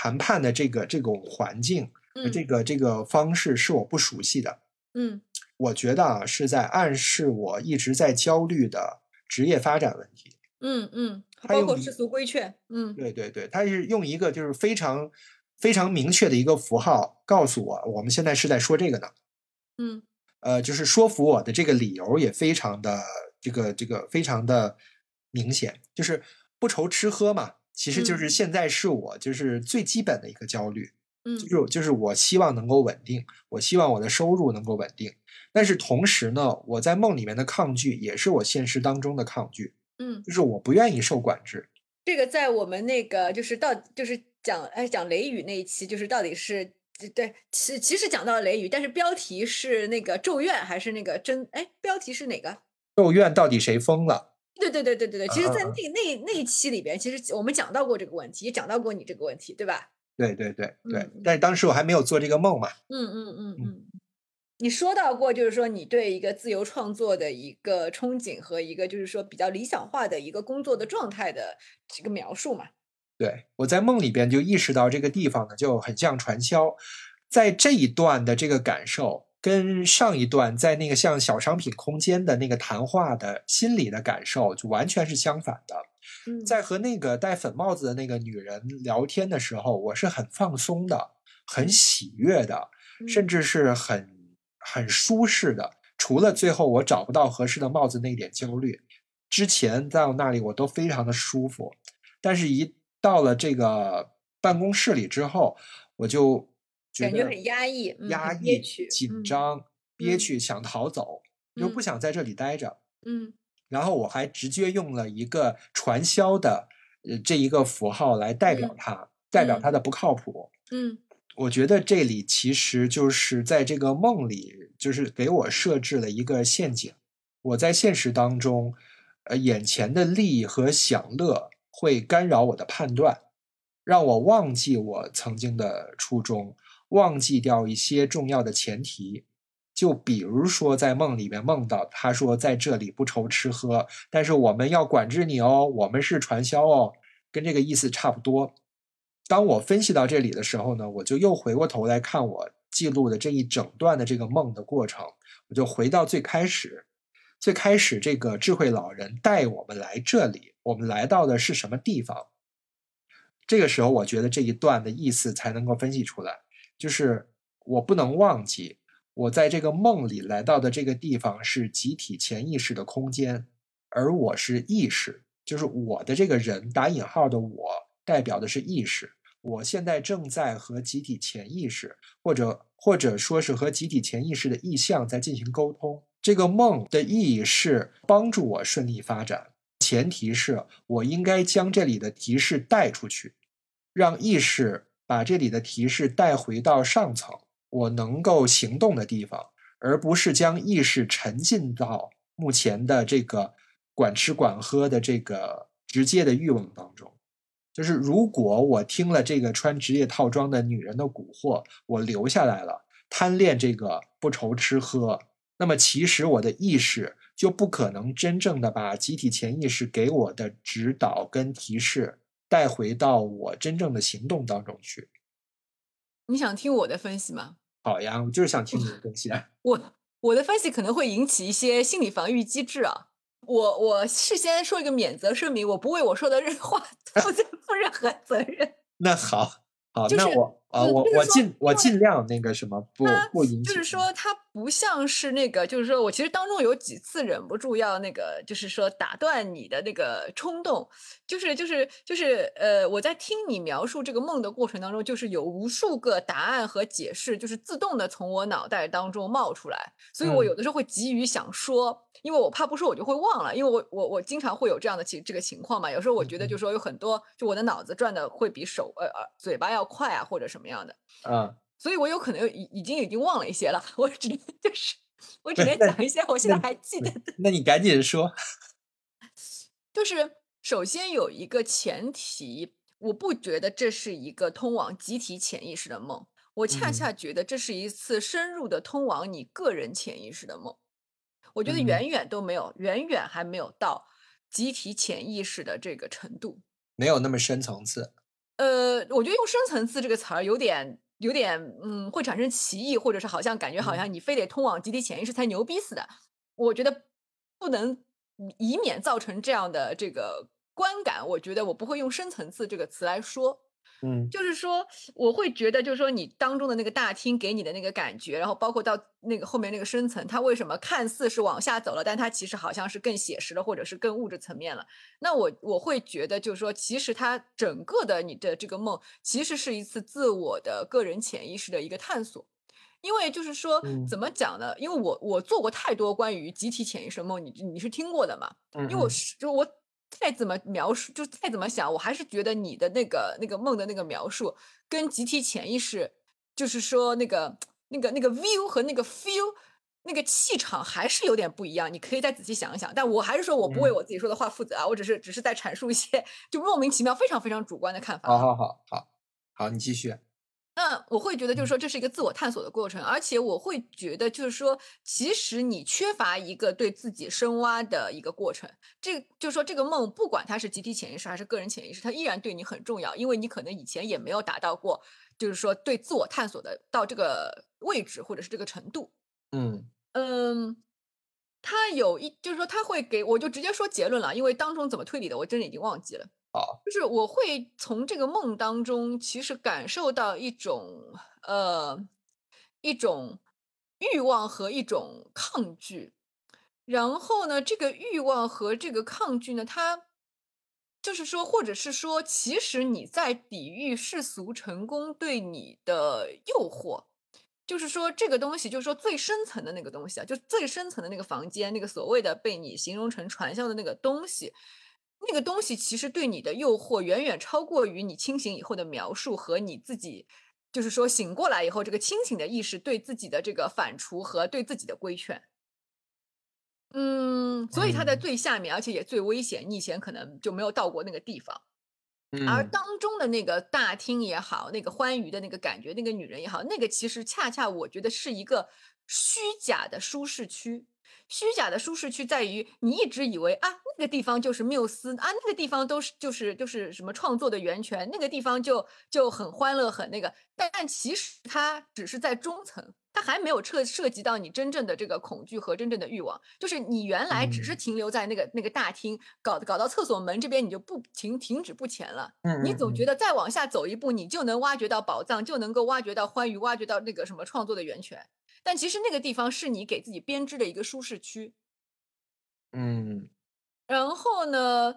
谈判的这个这种环境嗯这个这个方式是我不熟悉的。嗯我觉得啊，是在暗示我一直在焦虑的职业发展问题。嗯嗯，包括世俗规劝，嗯对对对，他是用一个就是非常非常明确的一个符号告诉我，我们现在是在说这个呢。嗯呃，就是说服我的这个理由也非常的这个这个非常的明显，就是不愁吃喝嘛。其实就是嗯现在是我就是最基本的一个焦虑，嗯就是就是我希望能够稳定，我希望我的收入能够稳定，但是同时呢，我在梦里面的抗拒也是我现实当中的抗拒，嗯，就是我不愿意受管制。这个在我们那个就是到就是讲哎讲雷雨那一期，就是到底是对其其实讲到了雷雨，但是标题是那个咒怨还是那个真哎标题是哪个？咒怨到底谁疯了？对对对对对对，其实，在啊那那那一期里边，其实我们讲到过这个问题，也讲到过你这个问题，对吧？对对对对，嗯但是当时我还没有做这个梦嘛。嗯嗯嗯嗯。你说到过，就是说你对一个自由创作的一个憧憬和一个就是说比较理想化的一个工作的状态的这个描述嘛？对，我在梦里边就意识到这个地方呢就很像传销，在这一段的这个感受，跟上一段在那个像小商品空间的那个谈话的心理的感受就完全是相反的。嗯在和那个戴粉帽子的那个女人聊天的时候，我是很放松的，很喜悦的，甚嗯至是很很舒适的。除了最后我找不到合适的帽子那一点焦虑，之前到那里我都非常的舒服。但是，一到了这个办公室里之后，我就觉得感觉很压抑，嗯压抑、紧张、憋嗯屈，想逃走，就不嗯想在这里待着。嗯然后我还直接用了一个传销的呃这一个符号来代表嗯它，代表嗯它的不靠谱。嗯我觉得这里其实就是在这个梦里，就是给我设置了一个陷阱。我在现实当中，呃，眼前的利益和享乐会干扰我的判断，让我忘记我曾经的初衷，忘记掉一些重要的前提。就比如说，在梦里面梦到他说在这里不愁吃喝，但是我们要管制你哦，我们是传销哦，跟这个意思差不多。当我分析到这里的时候呢，我就又回过头来看我记录的这一整段的这个梦的过程，我就回到最开始，最开始这个智慧老人带我们来这里，我们来到的是什么地方？这个时候，我觉得这一段的意思才能够分析出来，就是我不能忘记，我在这个梦里来到的这个地方是集体潜意识的空间，而我是意识，就是我的这个人打引号的我，代表的是意识。我现在正在和集体潜意识，或者或者说是和集体潜意识的意向在进行沟通。这个梦的意义是帮助我顺利发展，前提是我应该将这里的提示带出去，让意识把这里的提示带回到上层，我能够行动的地方，而不是将意识沉浸到目前的这个管吃管喝的这个直接的欲望当中。就是如果我听了这个穿职业套装的女人的蛊惑，我留下来了，贪恋这个不愁吃喝，那么其实我的意识就不可能真正的把集体潜意识给我的指导跟提示带回到我真正的行动当中去。你想听我的分析吗？好呀，我就是想听你的分析。啊我我的分析可能会引起一些心理防御机制啊。我我事先说一个免责声明，我不为我说的任何 话 负任何责任。那好，好，就是那我啊，嗯我我尽我尽量那个什么，不它不引起。就是说，它不像是那个，就是说我其实当中有几次忍不住要那个，就是说打断你的那个冲动，就是就是就是呃，我在听你描述这个梦的过程当中，就是有无数个答案和解释，就是自动的从我脑袋当中冒出来，所以我嗯有的时候会急于想说。因为我怕不说，我就会忘了。因为我我我经常会有这样的情这个情况嘛。有时候我觉得，嗯就是说有很多，就我的脑子转的会比手呃呃嘴巴要快啊，或者什么。什么样的，嗯，所以我有可能已已经已经忘了一些了，我只能 就是我只能讲一些我现在还记得的。那你赶紧说。就是首先有一个前提，我不觉得这是一个通往集体潜意识的梦，我恰嗯恰觉得这是一次深入的通往你个人潜意识的梦。我觉得嗯远远都没有，远远还没有到集体潜意识的这个程度。没有那么深层次。呃，我觉得用深层次这个词儿有点有点，嗯，会产生歧义，或者是好像感觉好嗯像你非得通往集体潜意识才牛逼似的。我觉得不能以免造成这样的这个观感，我觉得我不会用深层次这个词来说。嗯就是说，我会觉得，就是说你当中的那个大厅给你的那个感觉，然后包括到那个后面那个深层，它为什么看似是往下走了，但它其实好像是更写实了，或者是更物质层面了。那我我会觉得，就是说，其实它整个的你的这个梦，其实是一次自我的个人潜意识的一个探索。因为就是说，嗯怎么讲呢？因为我我做过太多关于集体潜意识的梦，你你是听过的嘛？嗯，因为我嗯是就我再怎么描述，就再怎么想，我还是觉得你的那个那个梦的那个描述，跟集体潜意识，就是说那个那个那个 view 和那个 feel。那个气场还是有点不一样，你可以再仔细想一想。但我还是说我不为嗯我自己说的话负责啊，我只是只是在阐述一些 就莫名其妙、非常非常主观的看法。好好好好好，你继续。那我会觉得，就是嗯说这是一个自我探索的过程，而且我会觉得，就是说，其实你缺乏一个对自己深挖的一个过程。这就是说，这个梦不管它是集体潜意识还是个人潜意识，它依然对你很重要，因为你可能以前也没有达到过，就是说对自我探索的到这个位置或者是这个程度。嗯嗯，它有一，就是说他会给我就直接说结论了，因为当中怎么推理的，我真的已经忘记了。好，就是我会从这个梦当中，其实感受到一种呃一种欲望和一种抗拒。然后呢，这个欲望和这个抗拒呢，它就是说，或者是说，其实你在抵御世俗成功对你的诱惑。就是说，这个东西，就是说最深层的那个东西啊，就最深层的那个房间，那个所谓的被你形容成传销的那个东西，那个东西其实对你的诱惑远远超过于你清醒以后的描述和你自己，就是说醒过来以后这个清醒的意识对自己的这个反刍和对自己的规劝。嗯，所以它在嗯最下面，而且也最危险，你以前可能就没有到过那个地方。而嗯当中的那个大厅也好，那个欢愉的那个感觉，那个女人也好，那个其实恰恰我觉得是一个虚假的舒适区。虚假的舒适区在于你一直以为啊，那个地方就是缪斯啊，那个地方都是就是就是什么创作的源泉，那个地方就就很欢乐很那个，但但其实它只是在中层，它还没有涉涉及到你真正的这个恐惧和真正的欲望。就是你原来只是嗯停留在那个那个大厅，搞搞到厕所门这边你就不停停止不前了。嗯，你总觉得得再往下走一步，你就能挖掘到宝藏，就能够挖掘到欢愉，挖掘到那个什么创作的源泉。但其实那个地方是你给自己编织的一个舒适区。嗯然后呢，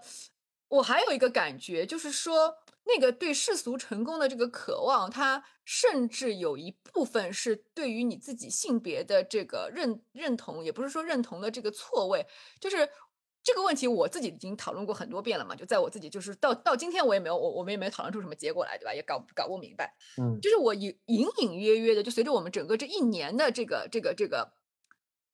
我还有一个感觉，就是说，那个对世俗成功的这个渴望，它甚至有一部分是对于你自己性别的这个认认同，也不是说认同的这个错位，就是这个问题，我自己已经讨论过很多遍了嘛。就在我自己就是到到今天，我也没有我我们也没有讨论出什么结果来，对吧？也搞搞不明白。嗯就是我隐隐隐约约的，就随着我们整个这一年的这个这个这个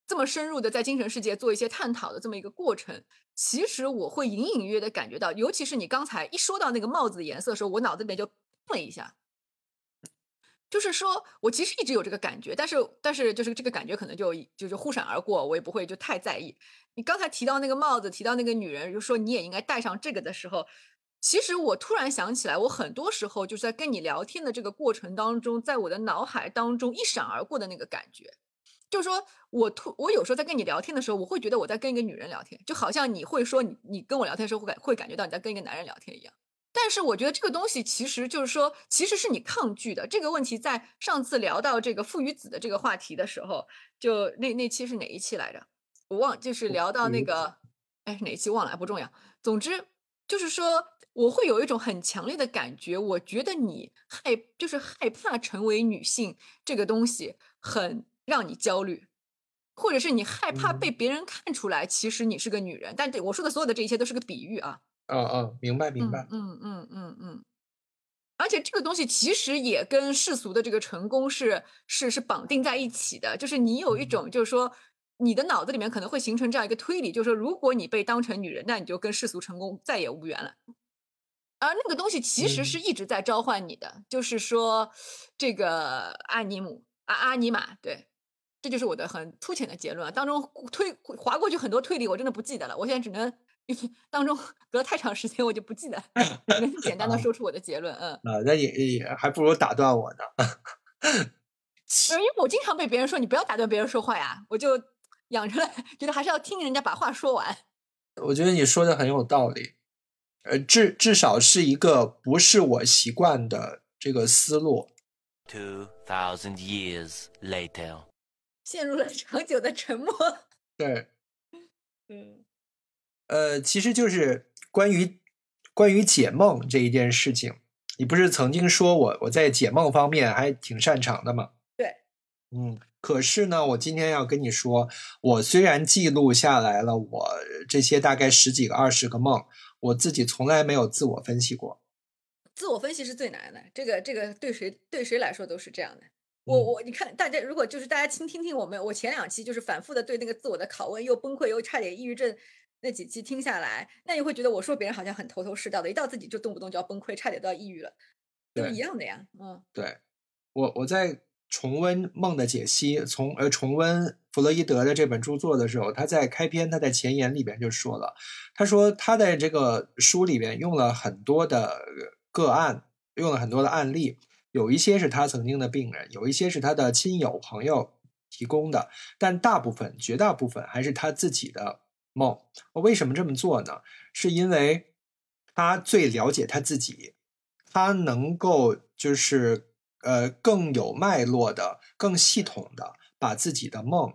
这么深入的在精神世界做一些探讨的这么一个过程，其实我会隐隐约约的感觉到，尤其是你刚才一说到那个帽子的颜色的时候，我脑子里面就砰了一下。就是说我其实一直有这个感觉，但是但是就是这个感觉可能就就就忽闪而过，我也不会就太在意。你刚才提到那个帽子，提到那个女人，就说你也应该戴上这个的时候，其实我突然想起来，我很多时候就是在跟你聊天的这个过程当中，在我的脑海当中一闪而过的那个感觉，就是说我突我有时候在跟你聊天的时候，我会觉得我在跟一个女人聊天，就好像你会说你你跟我聊天的时候会感会感觉到你在跟一个男人聊天一样。但是我觉得这个东西其实就是说，其实是你抗拒的。这个问题在上次聊到这个父与子的这个话题的时候，就那那期是哪一期来着？我忘，就是聊到那个，哎，哪一期忘了，不重要。总之就是说，我会有一种很强烈的感觉，我觉得你害，就是害怕成为女性这个东西，很让你焦虑。或者是你害怕被嗯别人看出来，其实你是个女人，但这我说的所有的这一切都是个比喻啊。嗯嗯，明白明白。嗯嗯嗯嗯嗯，而且这个东西其实也跟世俗的这个成功是是是绑定在一起的，就是你有一种就是说。你的脑子里面可能会形成这样一个推理，就是说，如果你被当成女人，那你就跟世俗成功再也无缘了。而那个东西其实是一直在召唤你的，就是说，这个阿尼姆阿阿尼玛，对，这就是我的很粗浅的结论。当中推划过去很多推理，我真的不记得了。我现在只能 当中隔太长时间，我就不记得，只能简单的说出我的结论。嗯，啊，那也也还不如打断我呢。因为我经常被别人说你不要打断别人说话呀，我就。养成了觉得还是要听人家把话说完。我觉得你说的很有道理，呃，至至少是一个不是我习惯的这个思路。Two thousand years later，陷入了 长久的沉默。对，嗯，呃，其实就是关于关于解梦这一件事情，你不是曾经说我我在解梦方面还挺擅长的吗？对，嗯。可是呢，我今天要跟你说，我虽然记录下来了我这些大概十几个、二十个梦，我自己从来没有自我分析过。自我分析是最难的，这个这个对谁对谁来说都是这样的。我我你看，大家如果就是大家听听听我们，我前两期就是反复的对那个自我的拷问，又崩溃又差点抑郁症那几期听下来，那你会觉得我说别人好像很头头是道的，一到自己就动不动就要崩溃，差点都要抑郁了，都一样的呀。嗯，对我我在。重温梦的解析，从呃重温弗洛伊德的这本著作的时候，他在开篇，他在前言里边就说了，他说他在这个书里边用了很多的个案，用了很多的案例，有一些是他曾经的病人，有一些是他的亲友朋友提供的，但大部分绝大部分还是他自己的梦。我为什么这么做呢？是因为他最了解他自己，他能够就是。呃，更有脉络的、更系统的把自己的梦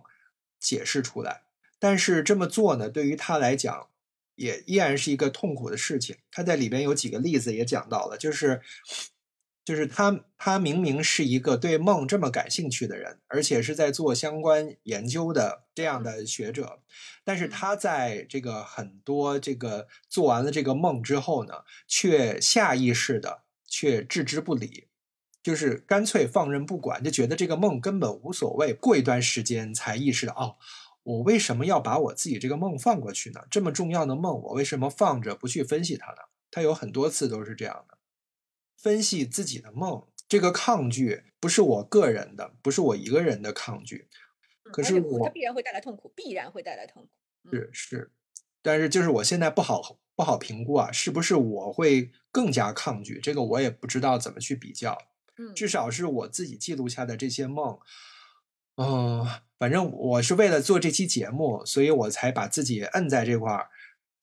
解释出来，但是这么做呢，对于他来讲也依然是一个痛苦的事情。他在里边有几个例子也讲到了，就是就是他他明明是一个对梦这么感兴趣的人，而且是在做相关研究的这样的学者，但是他在这个很多这个做完了这个梦之后呢，却下意识的却置之不理。就是干脆放任不管，就觉得这个梦根本无所谓。过一段时间才意识到，哦，我为什么要把我自己这个梦放过去呢？这么重要的梦，我为什么放着不去分析它呢？他有很多次都是这样的，分析自己的梦，这个抗拒不是我个人的，不是我一个人的抗拒。可是我，它必然会带来痛苦，必然会带来痛苦。是是，但是就是我现在不好不好评估啊，是不是我会更加抗拒？这个我也不知道怎么去比较。至少是我自己记录下的这些梦，嗯，反正我是为了做这期节目，所以我才把自己摁在这块儿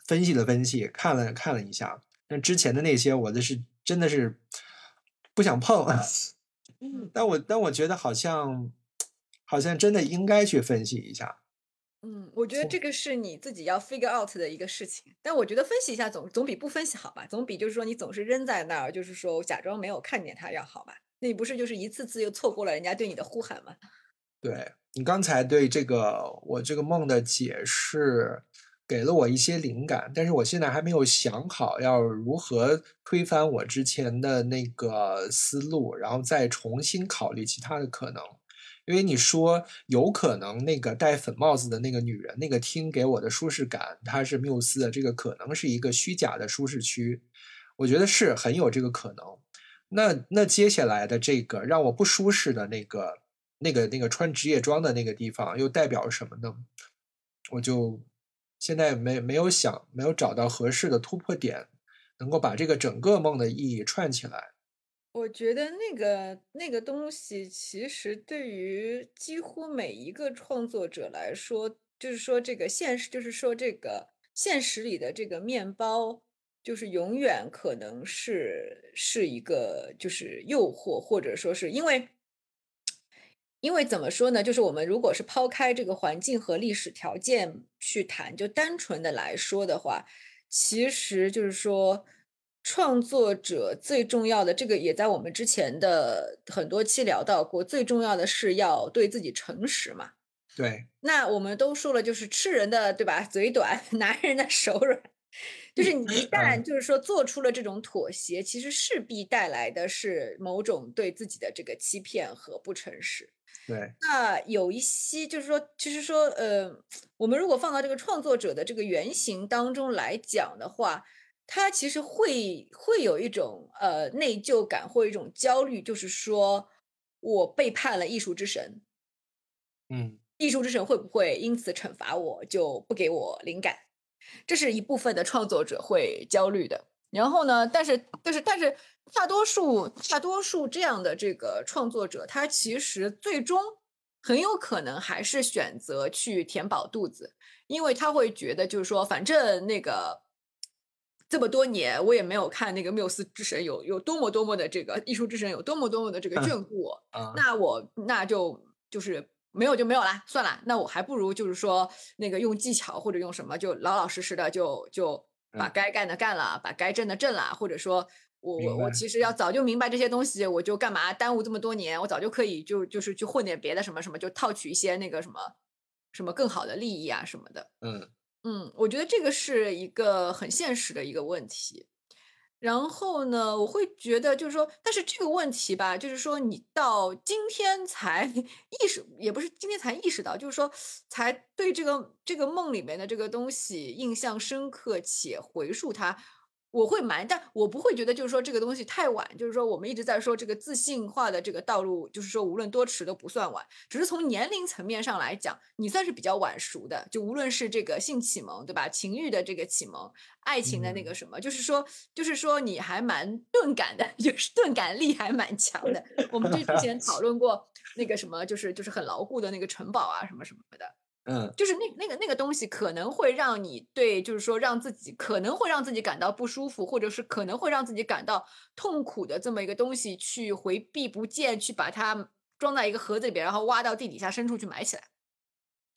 分析了分析，看了看了一下。那之前的那些，我的是真的是不想碰。但我但我觉得好像好像真的应该去分析一下。嗯，我觉得这个是你自己要 figure out 的一个事情，但我觉得分析一下总总比不分析好吧，总比就是说你总是扔在那儿，就是说假装没有看见它要好吧？那你不是就是一次次又错过了人家对你的呼喊吗？对你刚才对这个我这个梦的解释给了我一些灵感，但是我现在还没有想好要如何推翻我之前的那个思路，然后再重新考虑其他的可能。因为你说有可能那个戴粉帽子的那个女人，那个厅给我的舒适感，她是缪斯的，这个可能是一个虚假的舒适区，我觉得是很有这个可能。那那接下来的这个让我不舒适的那个那个那个穿职业装的那个地方，又代表什么呢？我就现在没没有想，没有找到合适的突破点，能够把这个整个梦的意义串起来。我觉得那个那个东西，其实对于几乎每一个创作者来说，就是说这个现实，就是说这个现实里的这个面包，就是永远可能是是一个就是诱惑，或者说是因为，因为怎么说呢？就是我们如果是抛开这个环境和历史条件去谈，就单纯的来说的话，其实就是说。创作者最重要的这个也在我们之前的很多期聊到过，最重要的是要对自己诚实嘛。对，那我们都说了，就是吃人的对吧？嘴短，拿人的手软。就是你一旦就是说做出了这种妥协，其实势必带来的是某种对自己的这个欺骗和不诚实。对，那有一些就是说，其实说，呃，我们如果放到这个创作者的这个原型当中来讲的话，他其实会会有一种呃内疚感或一种焦虑，就是说我背叛了艺术之神，嗯艺术之神会不会因此惩罚我，就不给我灵感？这是一部分的创作者会焦虑的。然后呢，但是但是但是大多数大多数这样的这个创作者，他其实最终很有可能还是选择去填饱肚子，因为他会觉得就是说，反正那个这么多年我也没有看那个缪斯之神有有多么多么的这个艺术之神有多么多么的这个眷顾我，啊，那我那就就是没有就没有啦，算了，那我还不如就是说那个用技巧或者用什么，就老老实实的就就把嗯该干的干了，把该挣的挣了，或者说我我我其实要早就明白这些东西，我就干嘛耽误这么多年？我早就可以就就是去混点别的什么什么，就套取一些那个什么什么更好的利益啊什么的。嗯嗯，我觉得这个是一个很现实的一个问题。然后呢，我会觉得就是说，但是这个问题吧，就是说你到今天才意识，也不是今天才意识到，就是说才对这个这个梦里面的这个东西印象深刻且回溯它。我会瞒，但我不会觉得就是说这个东西太晚，就是说我们一直在说这个自信化的这个道路，就是说无论多迟都不算晚，只是从年龄层面上来讲，你算是比较晚熟的，就无论是这个性启蒙，对吧？情欲的这个启蒙，爱情的那个什么，就是说，就是说你还蛮钝感的，就是钝感力还蛮强的。我们就之前讨论过那个什么，就是就是很牢固的那个城堡啊，什么什么的。嗯就是那那个那个东西可能会让你对，就是说让自己可能会让自己感到不舒服，或者是可能会让自己感到痛苦的这么一个东西，去回避不见，去把它装在一个盒子里边，然后挖到地底下深处去埋起来。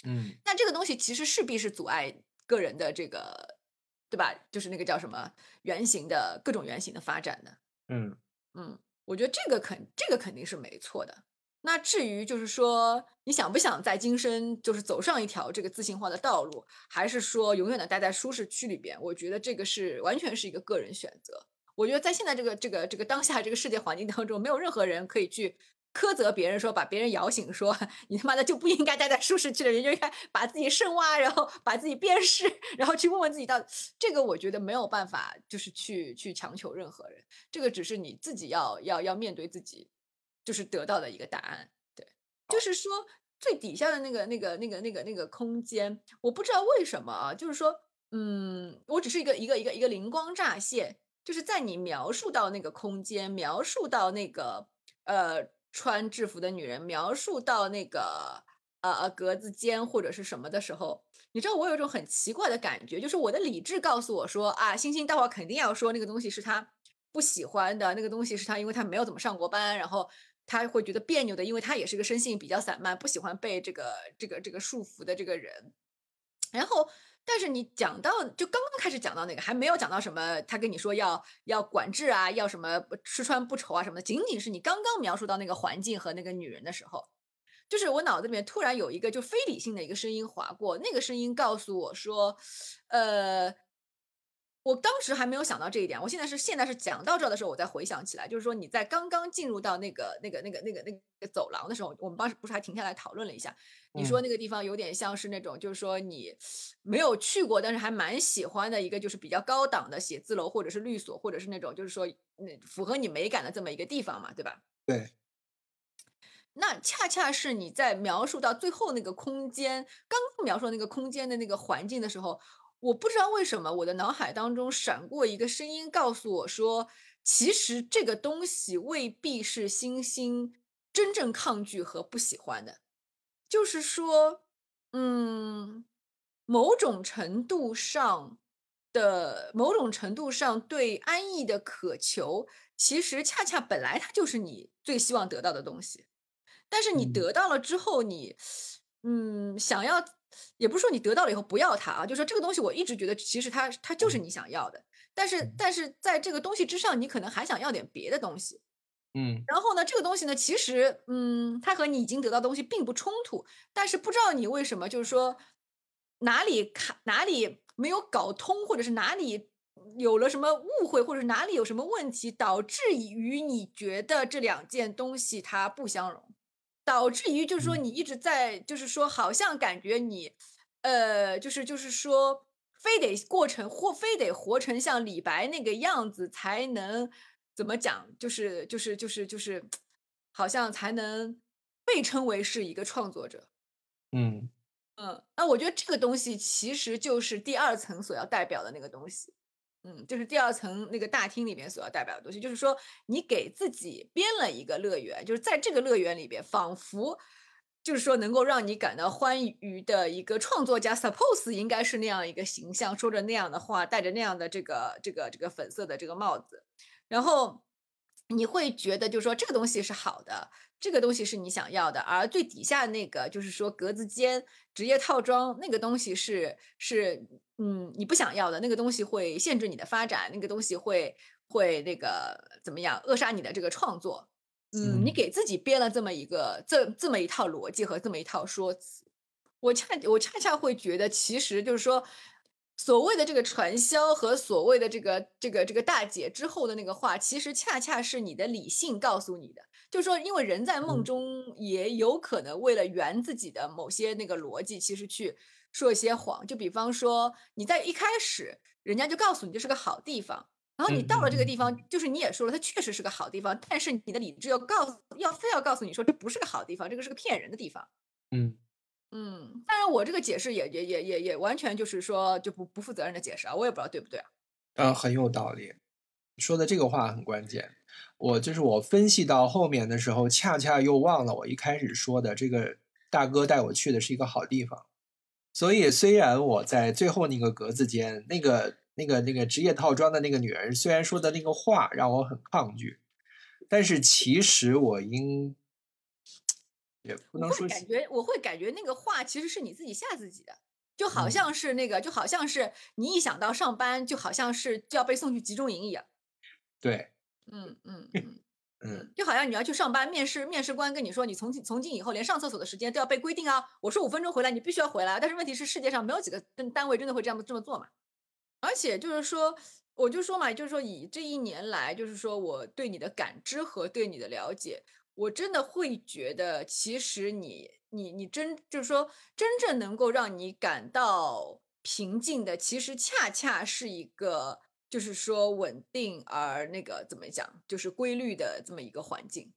嗯那这个东西其实势必是阻碍个人的这个，对吧？就是那个叫什么原型的各种原型的发展的。嗯嗯，我觉得这个肯这个肯定是没错的。那至于就是说，你想不想在今生就是走上一条这个自信化的道路，还是说永远的待在舒适区里边？我觉得这个是完全是一个个人选择。我觉得在现在这个这个这个当下这个世界环境当中，没有任何人可以去苛责别人说，把别人摇醒说你他妈的就不应该待在舒适区里，人就应该把自己深挖，然后把自己鞭尸，然后去问问自己到这个，我觉得没有办法，就是去去强求任何人。这个只是你自己要要要面对自己，就是得到的一个答案。对，就是说最底下的那个那个那个那个那个空间，我不知道为什么啊，就是说，嗯，我只是一个一个一个一个灵光乍现，就是在你描述到那个空间，描述到那个呃穿制服的女人，描述到那个呃呃格子间或者是什么的时候，你知道我有一种很奇怪的感觉，就是我的理智告诉我说啊，星星待会儿肯定要说那个东西是他不喜欢的，那个东西是他因为他没有怎么上过班，然后他会觉得别扭的，因为他也是个生性比较散漫，不喜欢被这个这个这个束缚的这个人。然后，但是你讲到就刚刚开始讲到那个，还没有讲到什么，他跟你说要要管制啊，要什么吃穿不愁啊什么的，仅仅是你刚刚描述到那个环境和那个女人的时候，就是我脑子里面突然有一个就非理性的一个声音划过，那个声音告诉我说，呃，我当时还没有想到这一点，我现在是现在是讲到这儿的时候，我再回想起来，就是说你在刚刚进入到那个那个那个那个那个走廊的时候，我们当时不是还停下来讨论了一下，你说那个地方有点像是那种，就是说你没有去过，但是还蛮喜欢的一个，就是比较高档的写字楼，或者是律所，或者是那种就是说那符合你美感的这么一个地方嘛，对吧？对，那恰恰是你在描述到最后那个空间，刚刚描述那个空间的那个环境的时候，我不知道为什么我的脑海当中闪过一个声音，告诉我说，其实这个东西未必是星星真正抗拒和不喜欢的，就是说，嗯，某种程度上的某种程度上对安逸的渴求，其实恰恰本来它就是你最希望得到的东西。但是你嗯得到了之后，你嗯想要，也不是说你得到了以后不要它啊，就说这个东西我一直觉得其实它它就是你想要的，但是嗯。但是在这个东西之上，你可能还想要点别的东西。嗯。然后呢，这个东西呢，其实嗯，它和你已经得到的东西并不冲突，但是不知道你为什么就是说哪里卡哪里没有搞通，或者是哪里有了什么误会，或者哪里有什么问题，导致于你觉得这两件东西它不相容，导致于就是说嗯。你一直在就是说好像感觉你，呃，就是就是说非得过成或非得活成像李白那个样子才能怎么讲，就是就是就是就是，好像才能被称为是一个创作者。嗯。嗯，那我觉得这个东西其实就是第二层所要代表的那个东西，嗯，就是第二层那个大厅里面所要代表的东西，就是说你给自己编了一个乐园，就是在这个乐园里边，仿佛就是说能够让你感到欢愉的一个创作家，suppose 应该是那样一个形象，说着那样的话，戴着那样的这个这个这个粉色的这个帽子，然后你会觉得就是说这个东西是好的，这个东西是你想要的，而最底下那个就是说格子间职业套装那个东西是是嗯你不想要的，那个东西会限制你的发展，那个东西会会那个怎么样扼杀你的这个创作。嗯，你嗯给自己编了这么一个这这么一套逻辑和这么一套说辞，我恰我恰恰会觉得，其实就是说，所谓的这个传销和所谓的这个这个这个大姐之后的那个话，其实恰恰是你的理性告诉你的，就是说，因为人在梦嗯中也有可能为了圆自己的某些那个逻辑，其实去说一些谎。就比方说，你在一开始人家就告诉你这是个好地方。然后你嗯到了这个嗯地方，就是你也说了，它确实是个好地方，但是你的理智要告诉，要非要告诉你说这不是个好地方，这个是个骗人的地方。嗯嗯，当然我这个解释也也也也也完全就是说就不不负责任的解释啊，我也不知道对不对啊。啊，很有道理，说的这个话很关键。我就是我分析到后面的时候，恰恰又忘了我一开始说的这个大哥带我去的是一个好地方。所以虽然我在最后那个格子间，那个那个那个职业套装的那个女人，虽然说的那个话让我很抗拒，但是其实我应也不能说感觉，我会感觉那个话其实是你自己吓自己的，就好嗯像是那个，就好像是你一想到上班，就好像是就要被送去集中营一样。对，嗯嗯嗯。嗯就好像你要去上班，面试面试官跟你说，你从今从今以后连上厕所的时间都要被规定啊。我说五分钟回来，你必须要回来。但是问题是，世界上没有几个单单位真的会这样这么做嘛。而且就是说，我就说嘛，就是说以这一年来，就是说我对你的感知和对你的了解，我真的会觉得，其实你你你真就是说，真正能够让你感到平静的，其实恰恰是一个。就是说稳定而那个怎么讲，就是规律的这么一个环境，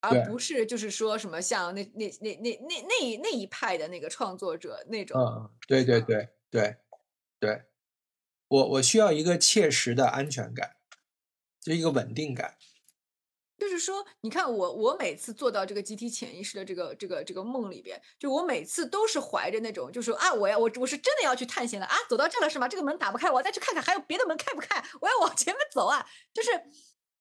而不是就是说什么像那那那那那那一那一派的那个创作者那种，嗯，对对嗯。对对对，我我需要一个切实的安全感，就一个稳定感。就是说，你看我我每次做到这个集体潜意识的这个这个这个梦里边，就我每次都是怀着那种，就是啊，我要我我是真的要去探险了啊，走到这了是吗？这个门打不开，我再去看看还有别的门开不开，我要往前面走啊，就是。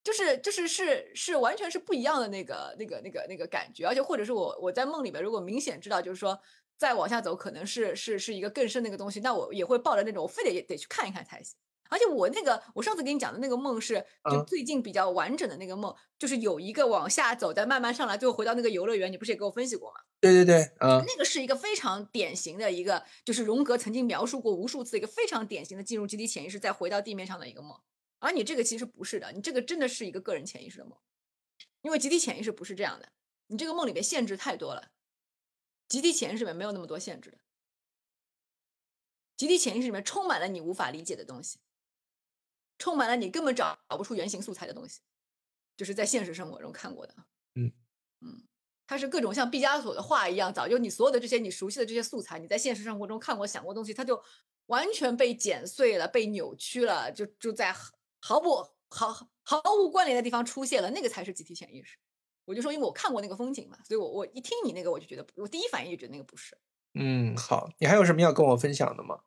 就是就是是是完全是不一样的那个那个那个那个感觉，而且或者是我我在梦里边如果明显知道就是说再往下走可能是是是一个更深的一个东西，那我也会抱着那种我非得也得去看一看才行。而且我那个我上次给你讲的那个梦是就嗯最近比较完整的那个梦，就是有一个往下走，再慢慢上来，最后回到那个游乐园，你不是也给我分析过吗？对对对，嗯那个是一个非常典型的一个，就是荣格曾经描述过无数次一个非常典型的进入集体潜意识再回到地面上的一个梦。而你这个其实不是的，你这个真的是一个个人潜意识的梦，因为集体潜意识不是这样的，你这个梦里面限制太多了，集体潜意识里面没有那么多限制的，集体潜意识里面充满了你无法理解的东西，充满了你根本找不出原型素材的东西，就是在现实生活中看过的。嗯嗯，它是各种像毕加索的画一样，早就你所有的这些你熟悉的这些素材，你在现实生活中看过、想过的东西，它就完全被剪碎了、被扭曲了，就就在毫不毫毫无关联的地方出现了，那个才是集体潜意识。我就说，因为我看过那个风景嘛，所以我我一听你那个，我就觉得，我第一反应就觉得那个不是，嗯，好，你还有什么要跟我分享的吗？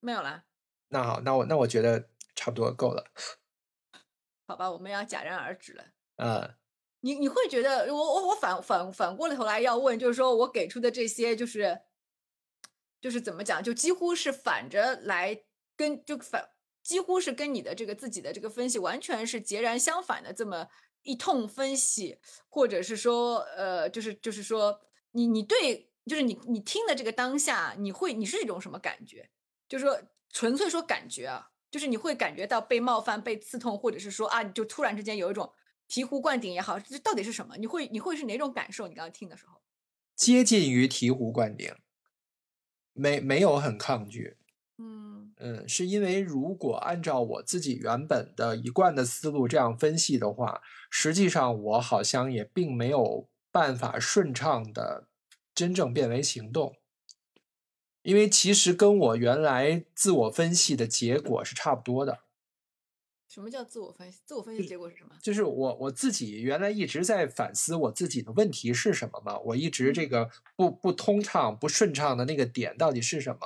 没有啦，那好，那我那我觉得差不多够了。好吧，我们要戛然而止了。嗯你你会觉得我我我反反反过了头来要问，就是说我给出的这些就是就是怎么讲，就几乎是反着来跟就反几乎是跟你的这个自己的这个分析完全是截然相反的这么一通分析，或者是说呃就是就是说你你对就是你你听的这个当下，你会你是一种什么感觉？就是说纯粹说感觉啊，就是你会感觉到被冒犯、被刺痛，或者是说啊，你就突然之间有一种醍醐灌顶也好，这到底是什么？你会你会是哪种感受？你刚刚听的时候，接近于醍醐灌顶，没没有很抗拒。嗯嗯，是因为如果按照我自己原本的一贯的思路这样分析的话，实际上我好像也并没有办法顺畅的真正变为行动，因为其实跟我原来自我分析的结果是差不多的。什么叫自我分析？自我分析结果是什么？就是我我自己原来一直在反思我自己的问题是什么嘛，我一直这个不不通畅、不顺畅的那个点到底是什么，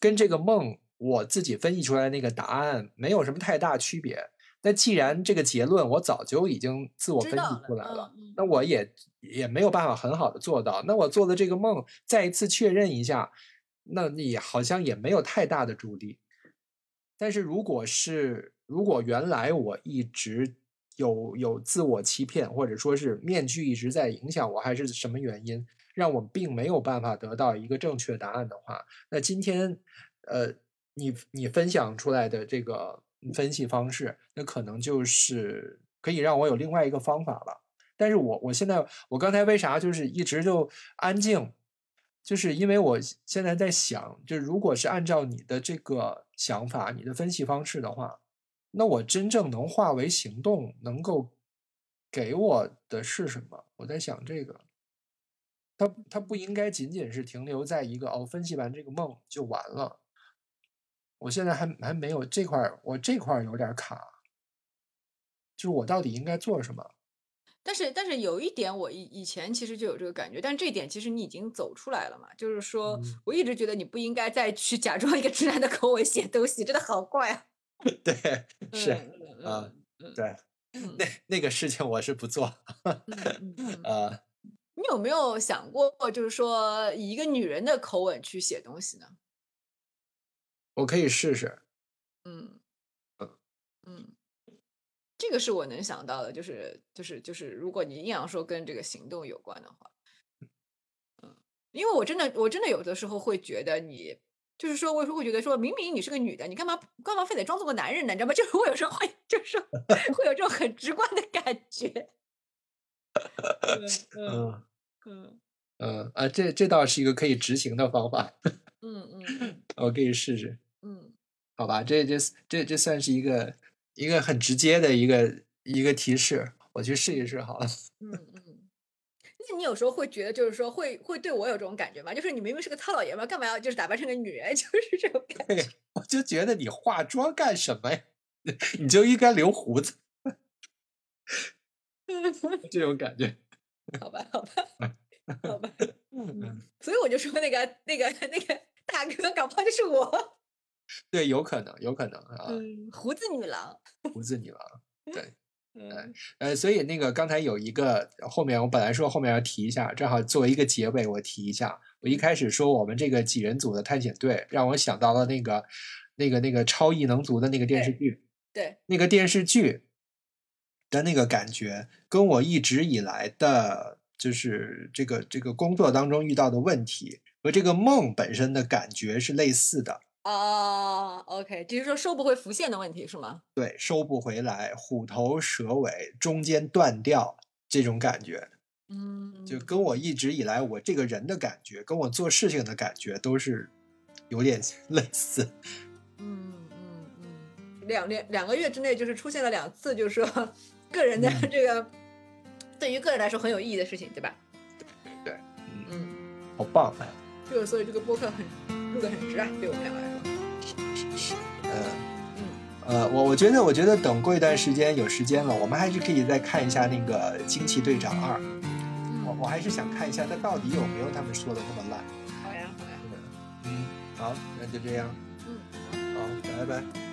跟这个梦我自己分析出来那个答案没有什么太大区别。那既然这个结论我早就已经自我分析出来了，那我也也没有办法很好的做到。那我做的这个梦再一次确认一下，那你好像也没有太大的助力。但是如果是如果原来我一直有有自我欺骗，或者说是面具一直在影响我，还是什么原因让我并没有办法得到一个正确答案的话，那今天呃，你你分享出来的这个分析方式，那可能就是可以让我有另外一个方法了。但是我我现在我刚才为啥就是一直就安静，就是因为我现在在想，就如果是按照你的这个想法、你的分析方式的话，那我真正能化为行动，能够给我的是什么？我在想这个，它它不应该仅仅是停留在一个哦，分析完这个梦就完了。我现在还还没有这块，我这块有点卡，就是我到底应该做什么？但是但是有一点，我以以前其实就有这个感觉，但是这一点其实你已经走出来了嘛，就是说嗯我一直觉得你不应该再去假装一个直男的口吻写东西，真的好怪啊。对，是嗯啊，嗯对，嗯那那个事情我是不做，嗯嗯 嗯呃，你有没有想过，就是说以一个女人的口吻去写东西呢？我可以试试。嗯嗯，这个是我能想到的，就是就是就是，如果你硬要说跟这个行动有关的话，嗯，因为我真的我真的有的时候会觉得你。就是说，我有时候会觉得说，明明你是个女的，你干嘛干嘛非得装作个男人呢？你知道吗？就是我有时候会，就是说 会有这种很直观的感觉。嗯嗯嗯嗯嗯啊，这这倒是一个可以执行的方法，嗯嗯我可以试试。嗯好吧，这这这这算是一个一个很直接的一个一个提示，我去试一试好了。嗯嗯。那你有时候会觉得，就是说会会对我有这种感觉吗？就是你明明是个糙老爷们儿，干嘛要就是打扮成个女人？就是这种感觉。我就觉得你化妆干什么呀？你就应该留胡子，这种感觉。好吧，好吧，好吧。嗯嗯，所以我就说那个那个那个大哥，搞不好就是我。对，有可能，有可能啊，嗯，胡子女郎。胡子女郎。对，嗯呃，所以那个刚才有一个后面，我本来说后面要提一下，正好作为一个结尾，我提一下。我一开始说我们这个几人组的探险队，让我想到了那个那个那个超异能族的那个电视剧。对，那个电视剧的那个感觉，跟我一直以来的，就是这个这个工作当中遇到的问题和这个梦本身的感觉是类似的。哦，OK，就是说收不回浮现的问题是吗？对，收不回来，虎头蛇尾，中间断掉这种感觉，嗯，就跟我一直以来我这个人的感觉，跟我做事情的感觉都是有点 类似。嗯嗯嗯，两两两个月之内就是出现了两次，就是说个人的嗯这个、对于个人来说很有意义的事情，对吧？对，嗯，嗯，好棒啊！就是所以这个播客很录的很值啊，对我们两个来说。嗯。嗯，呃，我我觉得，我觉得等过一段时间有时间了，我们还是可以再看一下那个《惊奇队长二》。我我还是想看一下它到底有没有他们说的那么烂。好呀好呀，嗯，好，那就这样，嗯。好，拜拜。